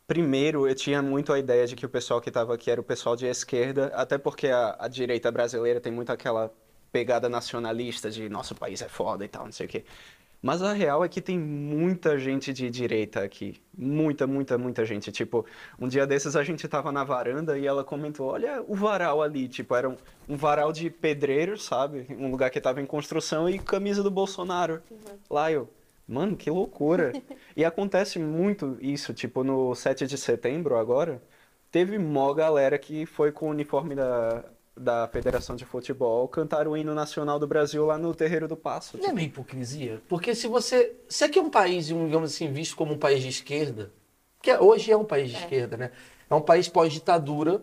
primeiro eu tinha muito a ideia de que o pessoal que estava aqui era o pessoal de esquerda, até porque a, a direita brasileira tem muito aquela pegada nacionalista de nosso país é foda e tal, não sei o quê. Mas a real é que tem muita gente de direita aqui. Muita, muita, muita gente. Tipo, um dia desses a gente tava na varanda e ela comentou: Olha o varal ali. Tipo, era um, um varal de pedreiros, sabe? Um lugar que tava em construção e camisa do Bolsonaro. Lá eu. Mano, que loucura. E acontece muito isso, tipo, no 7 de setembro agora, teve mó galera que foi com o uniforme da, da Federação de Futebol cantar o hino nacional do Brasil lá no Terreiro do Passo. Não é meio hipocrisia? Porque se você. Se aqui é um país, um, digamos assim, visto como um país de esquerda, que é- hoje é um país de esquerda, né? É um país pós-ditadura,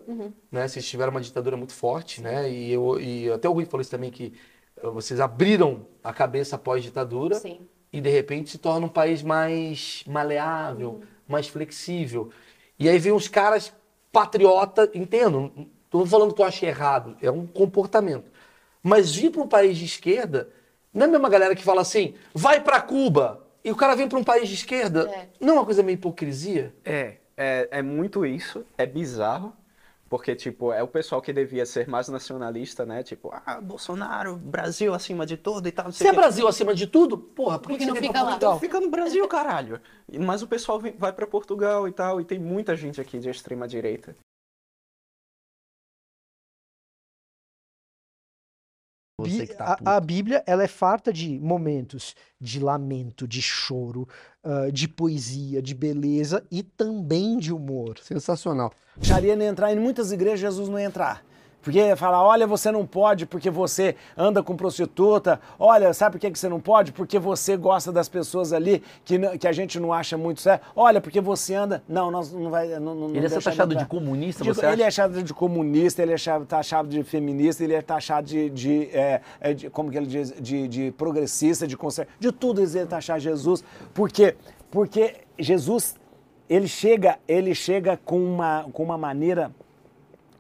né? Vocês tiveram uma ditadura muito forte, né? E, eu, e até o Rui falou isso também, que eh, vocês abriram a cabeça pós-ditadura Sim. e de repente se torna um país mais maleável, mais flexível. E aí vem uns caras patriota, entendo, estou falando que eu achei errado, é um comportamento. Mas vir para um país de esquerda, não é a mesma galera que fala assim, vai para Cuba, e o cara vem para um país de esquerda, É. não é uma coisa meio hipocrisia? É, é, é muito isso, é bizarro, Porque, tipo, é o pessoal que devia ser mais nacionalista, né? Tipo, ah, Bolsonaro, Brasil acima de tudo e tal. não sei Se é. Brasil acima de tudo, porra, por que, Por que você não fica lá? Portugal? Fica no Brasil, caralho. Mas o pessoal vem- vai pra Portugal e tal, e tem muita gente aqui de extrema direita. Tá a, a Bíblia ela é farta de momentos de lamento, de choro, ah, de poesia, de beleza e também de humor. Sensacional. Não entrar em muitas igrejas, Jesus não ia entrar. Porque fala, olha, você não pode porque você anda com prostituta. Olha, sabe por que você não pode? Porque você gosta das pessoas ali que, não- que a gente não acha muito certo. Olha, porque você anda. Não, nós não vai. Não, não, Ele é taxado de comunista, De- você ele é acha? taxado de comunista, ele é taxado de feminista, ele é taxado de, de, é, é, de- como que ele diz, de, de progressista, de conservador, de tudo eles iam taxar Jesus. Por quê? Porque Jesus, ele chega, ele chega com uma, com uma maneira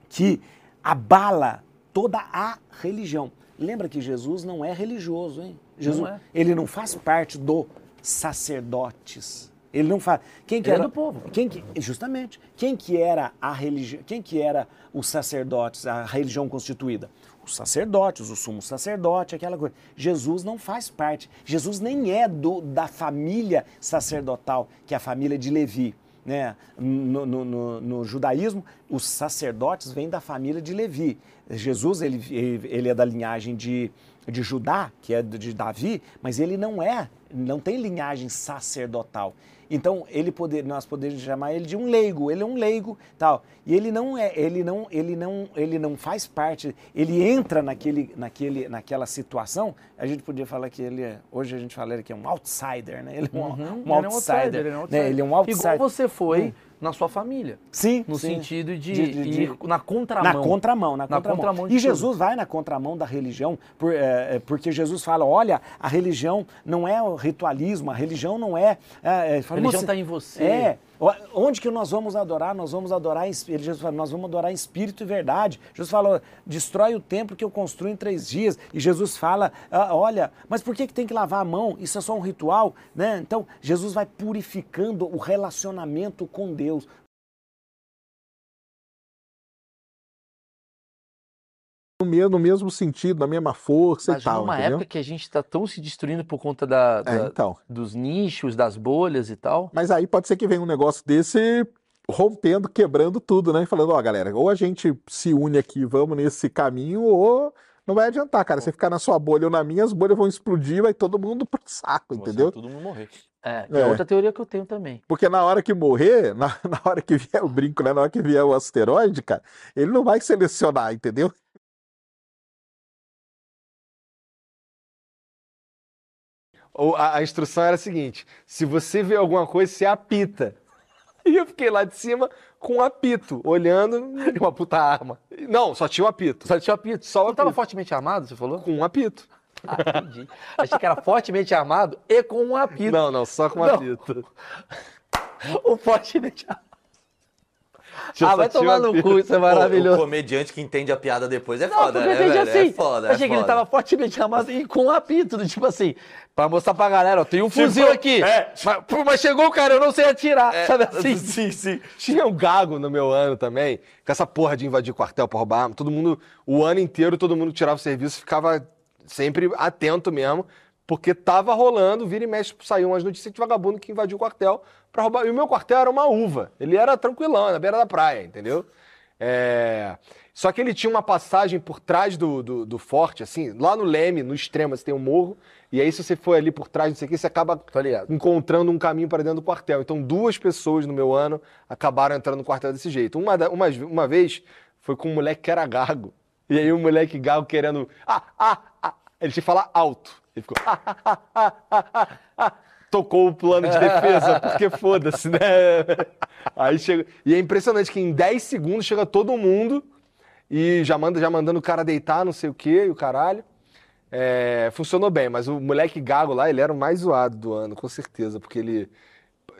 que abala toda a religião. Lembra que Jesus não é religioso, hein? Jesus, Não é. ele não faz parte do sacerdotes. Ele não faz. Quem que Ele é era do povo. Quem que, justamente. Quem que era a religião? Quem que era os sacerdotes, a religião constituída? Os sacerdotes, o sumo sacerdote, aquela coisa. Jesus não faz parte. Jesus nem é do, da família sacerdotal, que é a família de Levi. Né? No, no- no- no judaísmo, os sacerdotes vêm da família de Levi. Jesus ele, ele, é da linhagem de, de Judá, que é de Davi, mas ele não é, não tem linhagem sacerdotal. Então ele poder, nós poderíamos chamar ele de um leigo. Ele é um leigo, tal. E ele não é, ele não, ele não, ele não faz parte. Ele entra naquele, naquele, naquela situação. A gente podia falar que ele é, hoje a gente fala que é um outsider, né? Ele é um, Uhum, um ele é um outsider, outsider, é né? outsider. Ele é um outsider. Igual você foi na sua família. Sim, No sim. sentido de, De- de- de- ir na contramão. Na contramão, na Na contramão. e tudo. Jesus vai na contramão da religião, por- é, é, porque Jesus fala: olha, a religião não é o ritualismo, a religião não é. é, é, fala, religião "Você- tá em você." É. Onde que nós vamos adorar? Nós vamos adorar espírito. Jesus nós vamos adorar em espírito e verdade. Jesus falou, destrói o templo que eu construo em três dias. E Jesus fala, "Ah, olha, mas por que, que tem que lavar a mão? Isso é só um ritual, né? Então, Jesus vai purificando o relacionamento com Deus. No mesmo, no mesmo sentido, na mesma força Mas e tal, numa entendeu? época que a gente está tão se destruindo por conta da, da- então. dos nichos, das bolhas e tal. Mas aí pode ser que venha um negócio desse rompendo, quebrando tudo, né? E falando, ó, galera, ou a gente se une aqui, vamos nesse caminho, ou não vai adiantar, cara. Você ficar na sua bolha ou na minha, as bolhas vão explodir, vai todo mundo pro saco, entendeu? Todo mundo morrer. É, que é É. outra teoria que eu tenho também. Porque na hora que morrer, na, na hora que vier o brinco, né? Na hora que vier o asteroide, cara, ele não vai selecionar, entendeu? Ou a, a instrução era a seguinte: se você vê alguma coisa, você apita. E eu fiquei lá de cima com um apito, olhando uma puta arma. Não, só tinha o apito. Só tinha o apito. Só o Não tava apito. fortemente armado, você falou? Com um apito. Ah, entendi. Achei que era fortemente armado e com um apito. Não, não, só com um Não. apito. O fortemente armado. Ah, vai um tomar no apito. cu, isso é maravilhoso. O comediante que entende a piada depois é Não, foda, né, velho? assim. É foda, é Achei que ele foda. tava fortemente armado e com um apito, tipo assim, pra mostrar pra galera, ó, tem um Tipo, fuzil aqui. é. Mas, pô, mas chegou o cara, eu não sei atirar, sabe assim? Sim, sim. Tinha um gago no meu ano também, com essa porra de invadir quartel pra roubar arma. Todo mundo, o ano inteiro, todo mundo tirava o serviço, ficava sempre atento mesmo, porque tava rolando, vira e mexe, saiu umas notícias de vagabundo que invadiu o quartel pra roubar. E o meu quartel era uma uva. Ele era tranquilão, na beira da praia, entendeu? É... Só que ele tinha uma passagem por trás do, do, do forte, assim, lá no Leme, no extremo, você tem um morro, e aí se você for ali por trás, não sei o que, você acaba encontrando um caminho para dentro do quartel. Então duas pessoas no meu ano acabaram entrando no quartel desse jeito. Uma, uma, uma vez foi com um moleque que era gago, e aí o moleque gago querendo... Ah, ah, ah, ele tinha que falar alto. Ele ficou... Ah, ah, ah, ah, ah, ah, ah. Tocou o plano de defesa, porque foda-se, né? Aí chega. E é impressionante que em 10 segundos chega todo mundo e já manda já mandando o cara deitar, não sei o quê, e o caralho. É, funcionou bem, mas o moleque gago lá, ele era o mais zoado do ano, com certeza, porque ele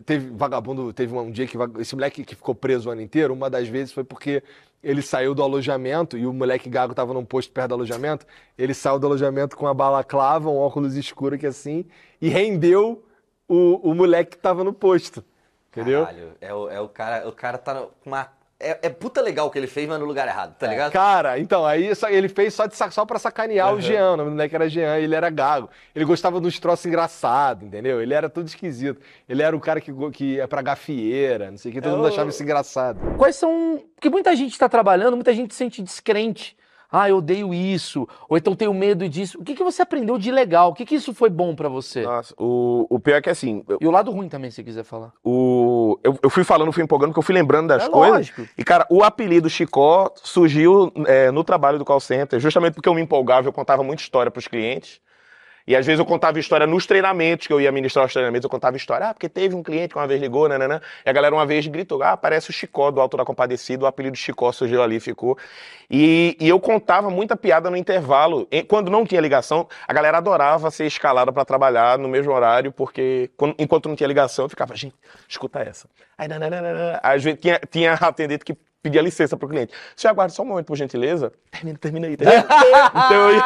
teve vagabundo, teve um dia que esse moleque que ficou preso o ano inteiro, uma das vezes foi porque ele saiu do alojamento e o moleque gago tava num posto perto do alojamento, ele saiu do alojamento com uma balaclava, um óculos escuro que assim, e rendeu o, o moleque que tava no posto. Entendeu? Caralho, é o, é o cara, o cara tá com uma É, é puta legal o que ele fez, mas no lugar errado, tá ligado? Cara, então, aí só- ele fez só, de, só pra sacanear o Uhum. Jean, o nome do moleque era Jean, ele era gago. Ele gostava dos troços engraçados, entendeu? Ele era tudo esquisito. Ele era o cara que, que é pra gafieira, não sei o que, todo mundo Eu- achava isso engraçado. Quais são. Porque muita gente está trabalhando, muita gente se sente descrente. Ah, eu odeio isso. Ou então tenho medo disso. O que, que você aprendeu de legal? O que, que isso foi bom pra você? Nossa, o, o pior é que assim. eu- E o lado ruim também, se quiser falar. O, eu, eu fui falando, fui empolgando, porque eu fui lembrando das É coisas. lógico. E, cara, o apelido Chicó surgiu é, no trabalho do call center, justamente porque eu me empolgava, eu contava muita história pros clientes. E às vezes eu contava história nos treinamentos, que eu ia ministrar os treinamentos, eu contava história, ah, porque teve um cliente que uma vez ligou, nananã, e a galera uma vez gritou, ah, parece o Chicó do Alto da Compadecida, o apelido Chicó surgiu ali, ficou. E, e eu contava muita piada no intervalo. Quando não tinha ligação, a galera adorava ser escalada para trabalhar no mesmo horário, porque quando- enquanto não tinha ligação, eu ficava, gente, escuta essa. Aí, nananana. Às vezes tinha, tinha atendente que pedia licença pro cliente. Senhor, aguarde só um momento, por gentileza. Termina, termina aí. Termina. então, eu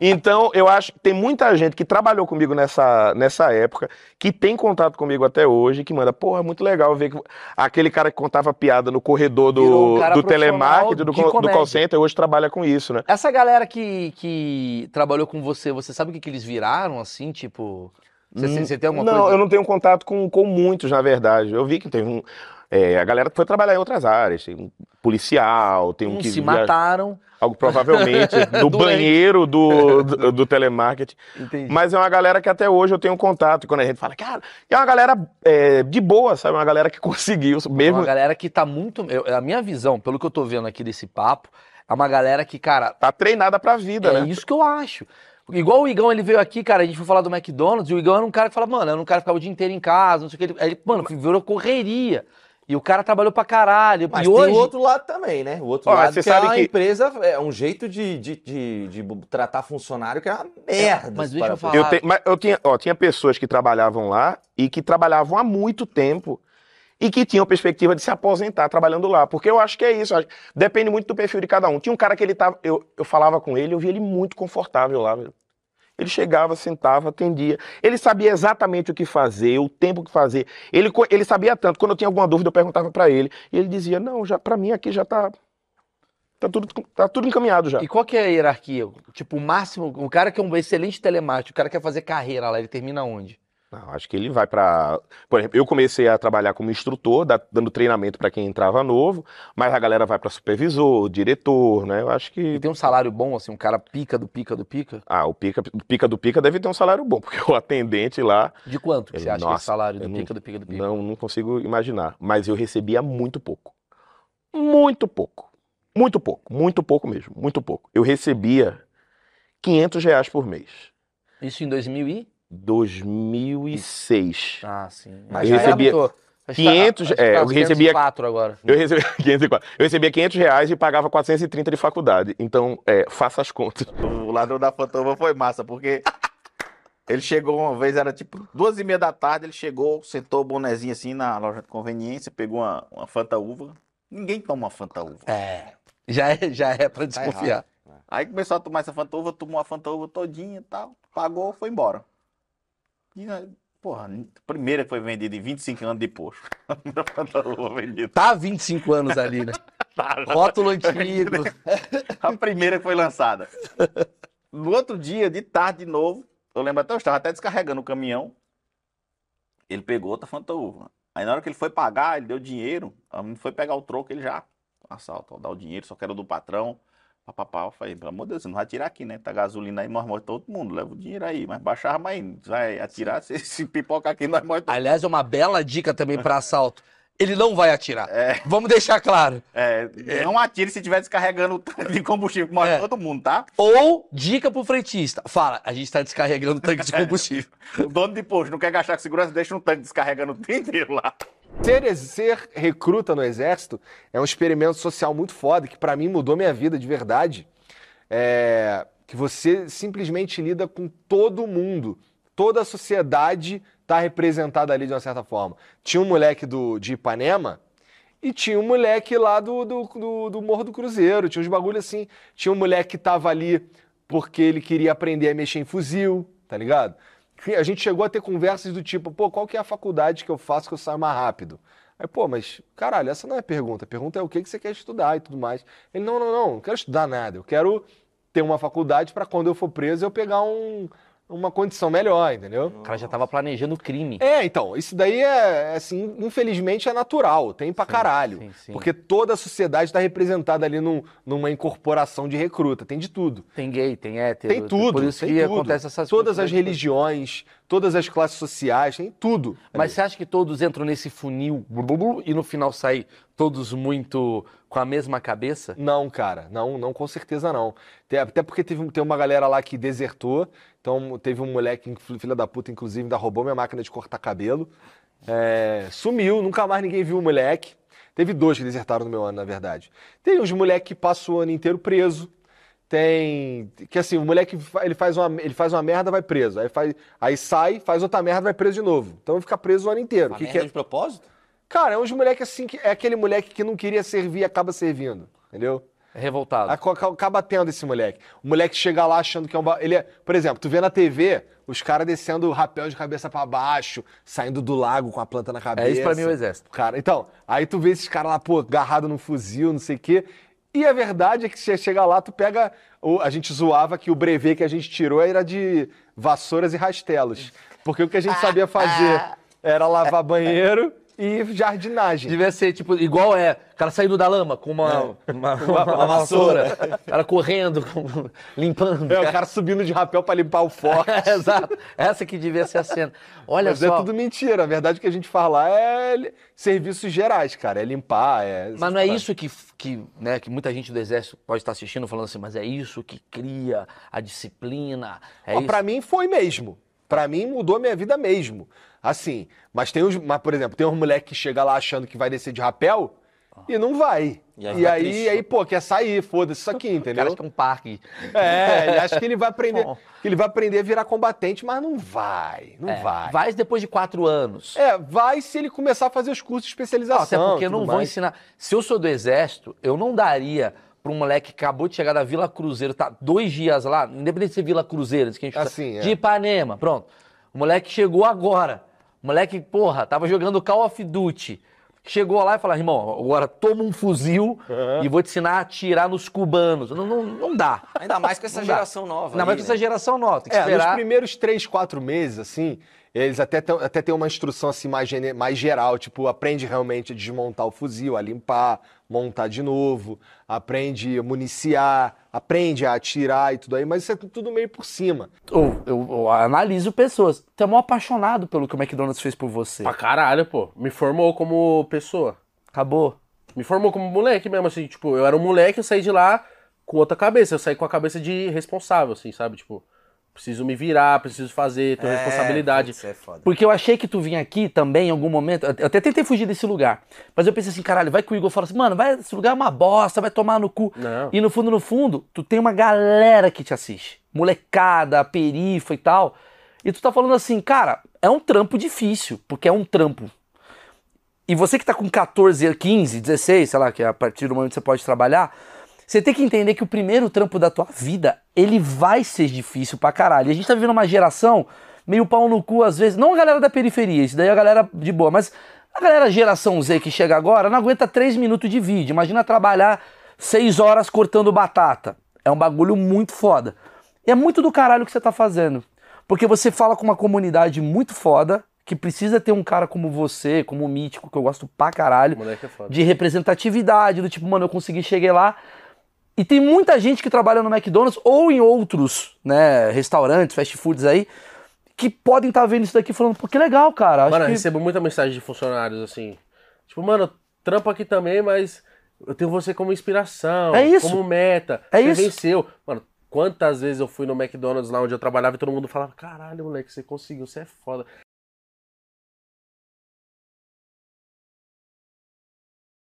então, eu acho que tem muita gente que trabalhou comigo nessa, nessa época, que tem contato comigo até hoje, que manda, pô, é muito legal ver que aquele cara que contava piada no corredor Virou um do, do telemarketing, do, do comédia. call center, hoje trabalha com isso, né? Essa galera que, que trabalhou com você, você sabe o que, que eles viraram, assim, tipo... Você, você- você tem alguma não, coisa? eu não tenho contato com, com muitos, na verdade. Eu vi que teve um. É, a galera que foi trabalhar em outras áreas. Tem um policial, tem um que. se via- mataram. Algo provavelmente no banheiro do, do, do telemarketing. Entendi. Mas é uma galera que até hoje eu tenho contato. E quando a gente fala, cara, é uma galera é, de boa, sabe? Uma galera que conseguiu. É Mesmo. uma galera que tá muito... eu- a minha visão, pelo que eu tô vendo aqui desse papo, é uma galera que, cara... Tá treinada pra vida, é né? isso que eu acho. Igual o Igão, ele veio aqui, cara, a gente foi falar do McDonald's, e o Igão era um cara que fala, mano, era um cara que ficava o dia inteiro em casa, não sei o que. Ele, aí ele mano, virou correria. E o cara trabalhou pra caralho. Mas e tem hoje... o outro lado também, né? O outro Ó, lado você que sabe a que- empresa é um jeito de, de, de, de tratar funcionário que é uma merda. mas se deixa eu falar. Eu, te- mas eu tinha, ó, tinha pessoas que trabalhavam lá e que trabalhavam há muito tempo e que tinham perspectiva de se aposentar trabalhando lá. Porque eu acho que é isso. Depende muito do perfil de cada um. Tinha um cara que ele tava. Eu, eu falava com ele, eu via ele muito confortável lá. velho. Ele chegava, sentava, atendia. Ele sabia exatamente o que fazer, o tempo que fazer. Ele, ele sabia tanto. Quando eu tinha alguma dúvida, eu perguntava pra ele. E ele dizia: Não, já para mim aqui já tá. Tá tudo, tá tudo encaminhado já. E qual que é a hierarquia? Tipo, o máximo, o cara que é um excelente telemarketing, o cara que quer fazer carreira lá, ele termina onde? Não, acho que ele vai pra. Por exemplo, eu comecei a trabalhar como instrutor, da- dando treinamento pra quem entrava novo, mas a galera vai pra supervisor, diretor, né? Eu acho que. E tem um salário bom, assim, um cara pica do pica do pica? Ah, o pica, o pica do pica deve ter um salário bom, porque o atendente lá. De quanto Ele- você acha que é nossa, esse salário do eu não- pica do pica do pica? Não, não consigo imaginar. Mas eu recebia muito pouco. Muito pouco. Muito pouco. Muito pouco mesmo. Muito pouco. Eu recebia 500 reais por mês. Isso em 2000 e? 2006. Ah, sim. eu recebia Acho que tá- 500, acho que é, tá eu recebia 504 agora. Eu recebia 504. Eu recebia 500 reais e pagava 430 de faculdade. Então, é, faça as contas. O ladrão da Fantoma foi massa, porque ele chegou uma vez, era tipo duas e meia da tarde, ele chegou, sentou o bonezinho assim na loja de conveniência, pegou uma, uma Fanta Uva. Ninguém toma Fanta Uva. É. Já é, já é pra Tá desconfiar. errado. Aí começou a tomar essa Fanta Uva, tomou a Fanta Uva todinha e tal, pagou, foi embora. E, aí, porra, a primeira que foi vendida em 25 anos depois. Tá há 25 anos ali, né? Tá, Rótulo antigo. A primeira que foi lançada. No outro dia, de tarde de novo, eu lembro até, eu estava até descarregando o caminhão. Ele pegou outra Fanta Uva. Aí na hora que ele foi pagar, ele deu dinheiro. A menina foi pegar o troco, ele já. Assalto, ó, dá o dinheiro, só quero do patrão. Papapá, eu falei, pelo amor de Deus, você não vai tirar aqui, né? Tá gasolina aí, nós morremos todo mundo, leva o dinheiro aí. Mas baixava, mas vai atirar, se, se pipocar aqui, nós morremos todo Aliás, é uma bela dica também pra assalto. Ele não vai atirar. É. Vamos deixar claro. É, não atire se estiver descarregando o tanque de combustível, que morre É. todo mundo, tá? Ou dica pro frentista. Fala, a gente tá descarregando o tanque de combustível. O dono de posto não quer gastar com segurança, deixa um tanque descarregando o dia inteiro lá. Ser, ser recruta no exército é um experimento social muito foda que pra mim mudou minha vida de verdade. É, que você simplesmente lida com todo mundo. Toda a sociedade tá representada ali de uma certa forma. Tinha um moleque do, de Ipanema e tinha um moleque lá do, do, do, do Morro do Cruzeiro. Tinha uns bagulho assim. Tinha um moleque que tava ali porque ele queria aprender a mexer em fuzil, tá ligado? A gente chegou a ter conversas do tipo, pô, qual que é a faculdade que eu faço que eu saio mais rápido? Aí, pô, mas, caralho, essa não é a pergunta. A pergunta é o que, que você quer estudar e tudo mais. Ele, não, não, não, não quero estudar nada. Eu quero ter uma faculdade para quando eu for preso eu pegar um, uma condição melhor, entendeu? O cara já tava planejando o crime. É, então, isso daí é, assim, infelizmente é natural, tem pra caralho. sim, sim. Porque toda a sociedade tá representada ali num- numa incorporação de recruta, tem de tudo. Tem gay, tem hétero. Tem tudo, Por isso que tudo. acontece essas Todas as religiões, todas as classes sociais, tem tudo. Mas você acha que todos entram nesse funil e no final saem todos muito com a mesma cabeça? Não, cara, não, não, com certeza não. Até porque teve, tem uma galera lá que desertou, então teve um moleque, filha da puta, inclusive, ainda roubou minha máquina de cortar cabelo. É, sumiu, nunca mais ninguém viu o moleque. Teve dois que desertaram no meu ano, na verdade. Tem uns moleques que passam o ano inteiro preso. Tem. Que assim, o moleque ele faz uma, ele faz uma merda, vai preso. Aí, faz, aí sai, faz outra merda, vai preso de novo. Então fica preso o ano inteiro. Uma Que merda que é- de propósito? Cara, é uns moleque assim que é aquele moleque que não queria servir e acaba servindo. Entendeu? Revoltado. Aca- aca- Acaba tendo esse moleque. O moleque chega lá achando que é um. ba- Ele é, por exemplo, tu vê na TV os caras descendo o rapel de cabeça pra baixo, saindo do lago com a planta na cabeça. É isso pra mim o exército. Cara, então, aí tu vê esses caras lá, pô, agarrado num fuzil, não sei o quê. E a verdade é que você chega lá, tu pega. a gente zoava que o brevet que a gente tirou era de vassouras e rastelos. Porque o que a gente sabia fazer era lavar banheiro e jardinagem. Devia ser, tipo, igual é, o cara saindo da lama com uma, uma, uma- uma vassoura, o cara correndo, com- limpando. É, o cara subindo de rapel pra limpar o forte. Exato. Essa que devia ser a cena. Olha Mas só. é tudo mentira. A verdade que a gente fala é serviços gerais, cara. É limpar, é. Mas não é isso que, que, né, que muita gente do exército pode estar assistindo falando assim, mas é isso que cria a disciplina. É Ó, isso. Pra mim foi mesmo. Pra mim mudou minha vida mesmo. Assim, mas tem os. Mas, por exemplo, tem um moleque que chega lá achando que vai descer de rapel e não vai. E E aí aí, fica aí, triste. pô, quer sair, foda-se isso aqui, entendeu? acha que é um parque. É, ele acha que ele vai aprender. Bom. que ele vai aprender a virar combatente, mas não vai. Não É, vai. Vai depois de quatro anos. É, vai se ele começar a fazer os cursos de especialização. até porque não vão mais. ensinar. Se eu sou do exército, eu não daria pra um moleque que acabou de chegar da Vila Cruzeiro, tá dois dias lá, independente de ser Vila Cruzeiro, que a gente Assim, é. de Ipanema, pronto. O moleque chegou agora. O moleque, porra, tava jogando Call of Duty. Chegou lá e falou, irmão, agora toma um fuzil e vou te ensinar a atirar nos cubanos. Não, não, não dá. Ainda mais com essa Não dá. geração nova. Ainda aí, mais com né? essa geração nova. Tem que É, nos esperar. primeiros três, quatro meses, assim, eles até têm, até têm uma instrução assim mais, mais geral, tipo, aprende realmente a desmontar o fuzil, a limpar, montar de novo, aprende a municiar, aprende a atirar e tudo aí, mas isso é tudo meio por cima. Eu, eu- eu analiso pessoas. Tu é mó apaixonado pelo que o McDonald's fez por você. Pra caralho, pô. Me formou como pessoa. Acabou. Me formou como moleque mesmo, assim, tipo, eu era um moleque, eu saí de lá com outra cabeça. Eu saí com a cabeça de responsável, assim, sabe? Tipo, preciso me virar, preciso fazer, ter É, responsabilidade. é foda. Porque eu achei que tu vinha aqui também em algum momento. Eu até tentei fugir desse lugar. Mas eu pensei assim, caralho, vai que o Igor fala assim, mano, vai, esse lugar é uma bosta, vai tomar no cu. Não. E no fundo, no fundo, tu tem uma galera que te assiste. Molecada, perifa e tal. E tu tá falando assim, cara, é um trampo difícil, porque é um trampo. E você que tá com 14, 15, 16, sei lá, que é a partir do momento que você pode trabalhar, você tem que entender que o primeiro trampo da tua vida, ele vai ser difícil pra caralho. E a gente tá vivendo uma geração meio pau no cu às vezes, não a galera da periferia, isso daí é a galera de boa, mas a galera geração Z que chega agora não aguenta 3 minutos de vídeo. Imagina trabalhar 6 horas cortando batata. É um bagulho muito foda. E é muito do caralho que você tá fazendo. Porque você fala com uma comunidade muito foda, que precisa ter um cara como você, como o Mítico, que eu gosto pra caralho, é de representatividade, do tipo, mano, eu consegui chegar lá. E tem muita gente que trabalha no McDonald's ou em outros, né, restaurantes, fast foods aí, que podem estar vendo isso daqui falando, pô, que legal, cara. Acho Mano, eu que... recebo muita mensagem de funcionários assim. Tipo, mano, trampo aqui também, mas eu tenho você como inspiração. É isso. Como meta. É você isso. venceu. Mano, quantas vezes eu fui no McDonald's lá onde eu trabalhava e todo mundo falava: caralho, moleque, você conseguiu, você é foda.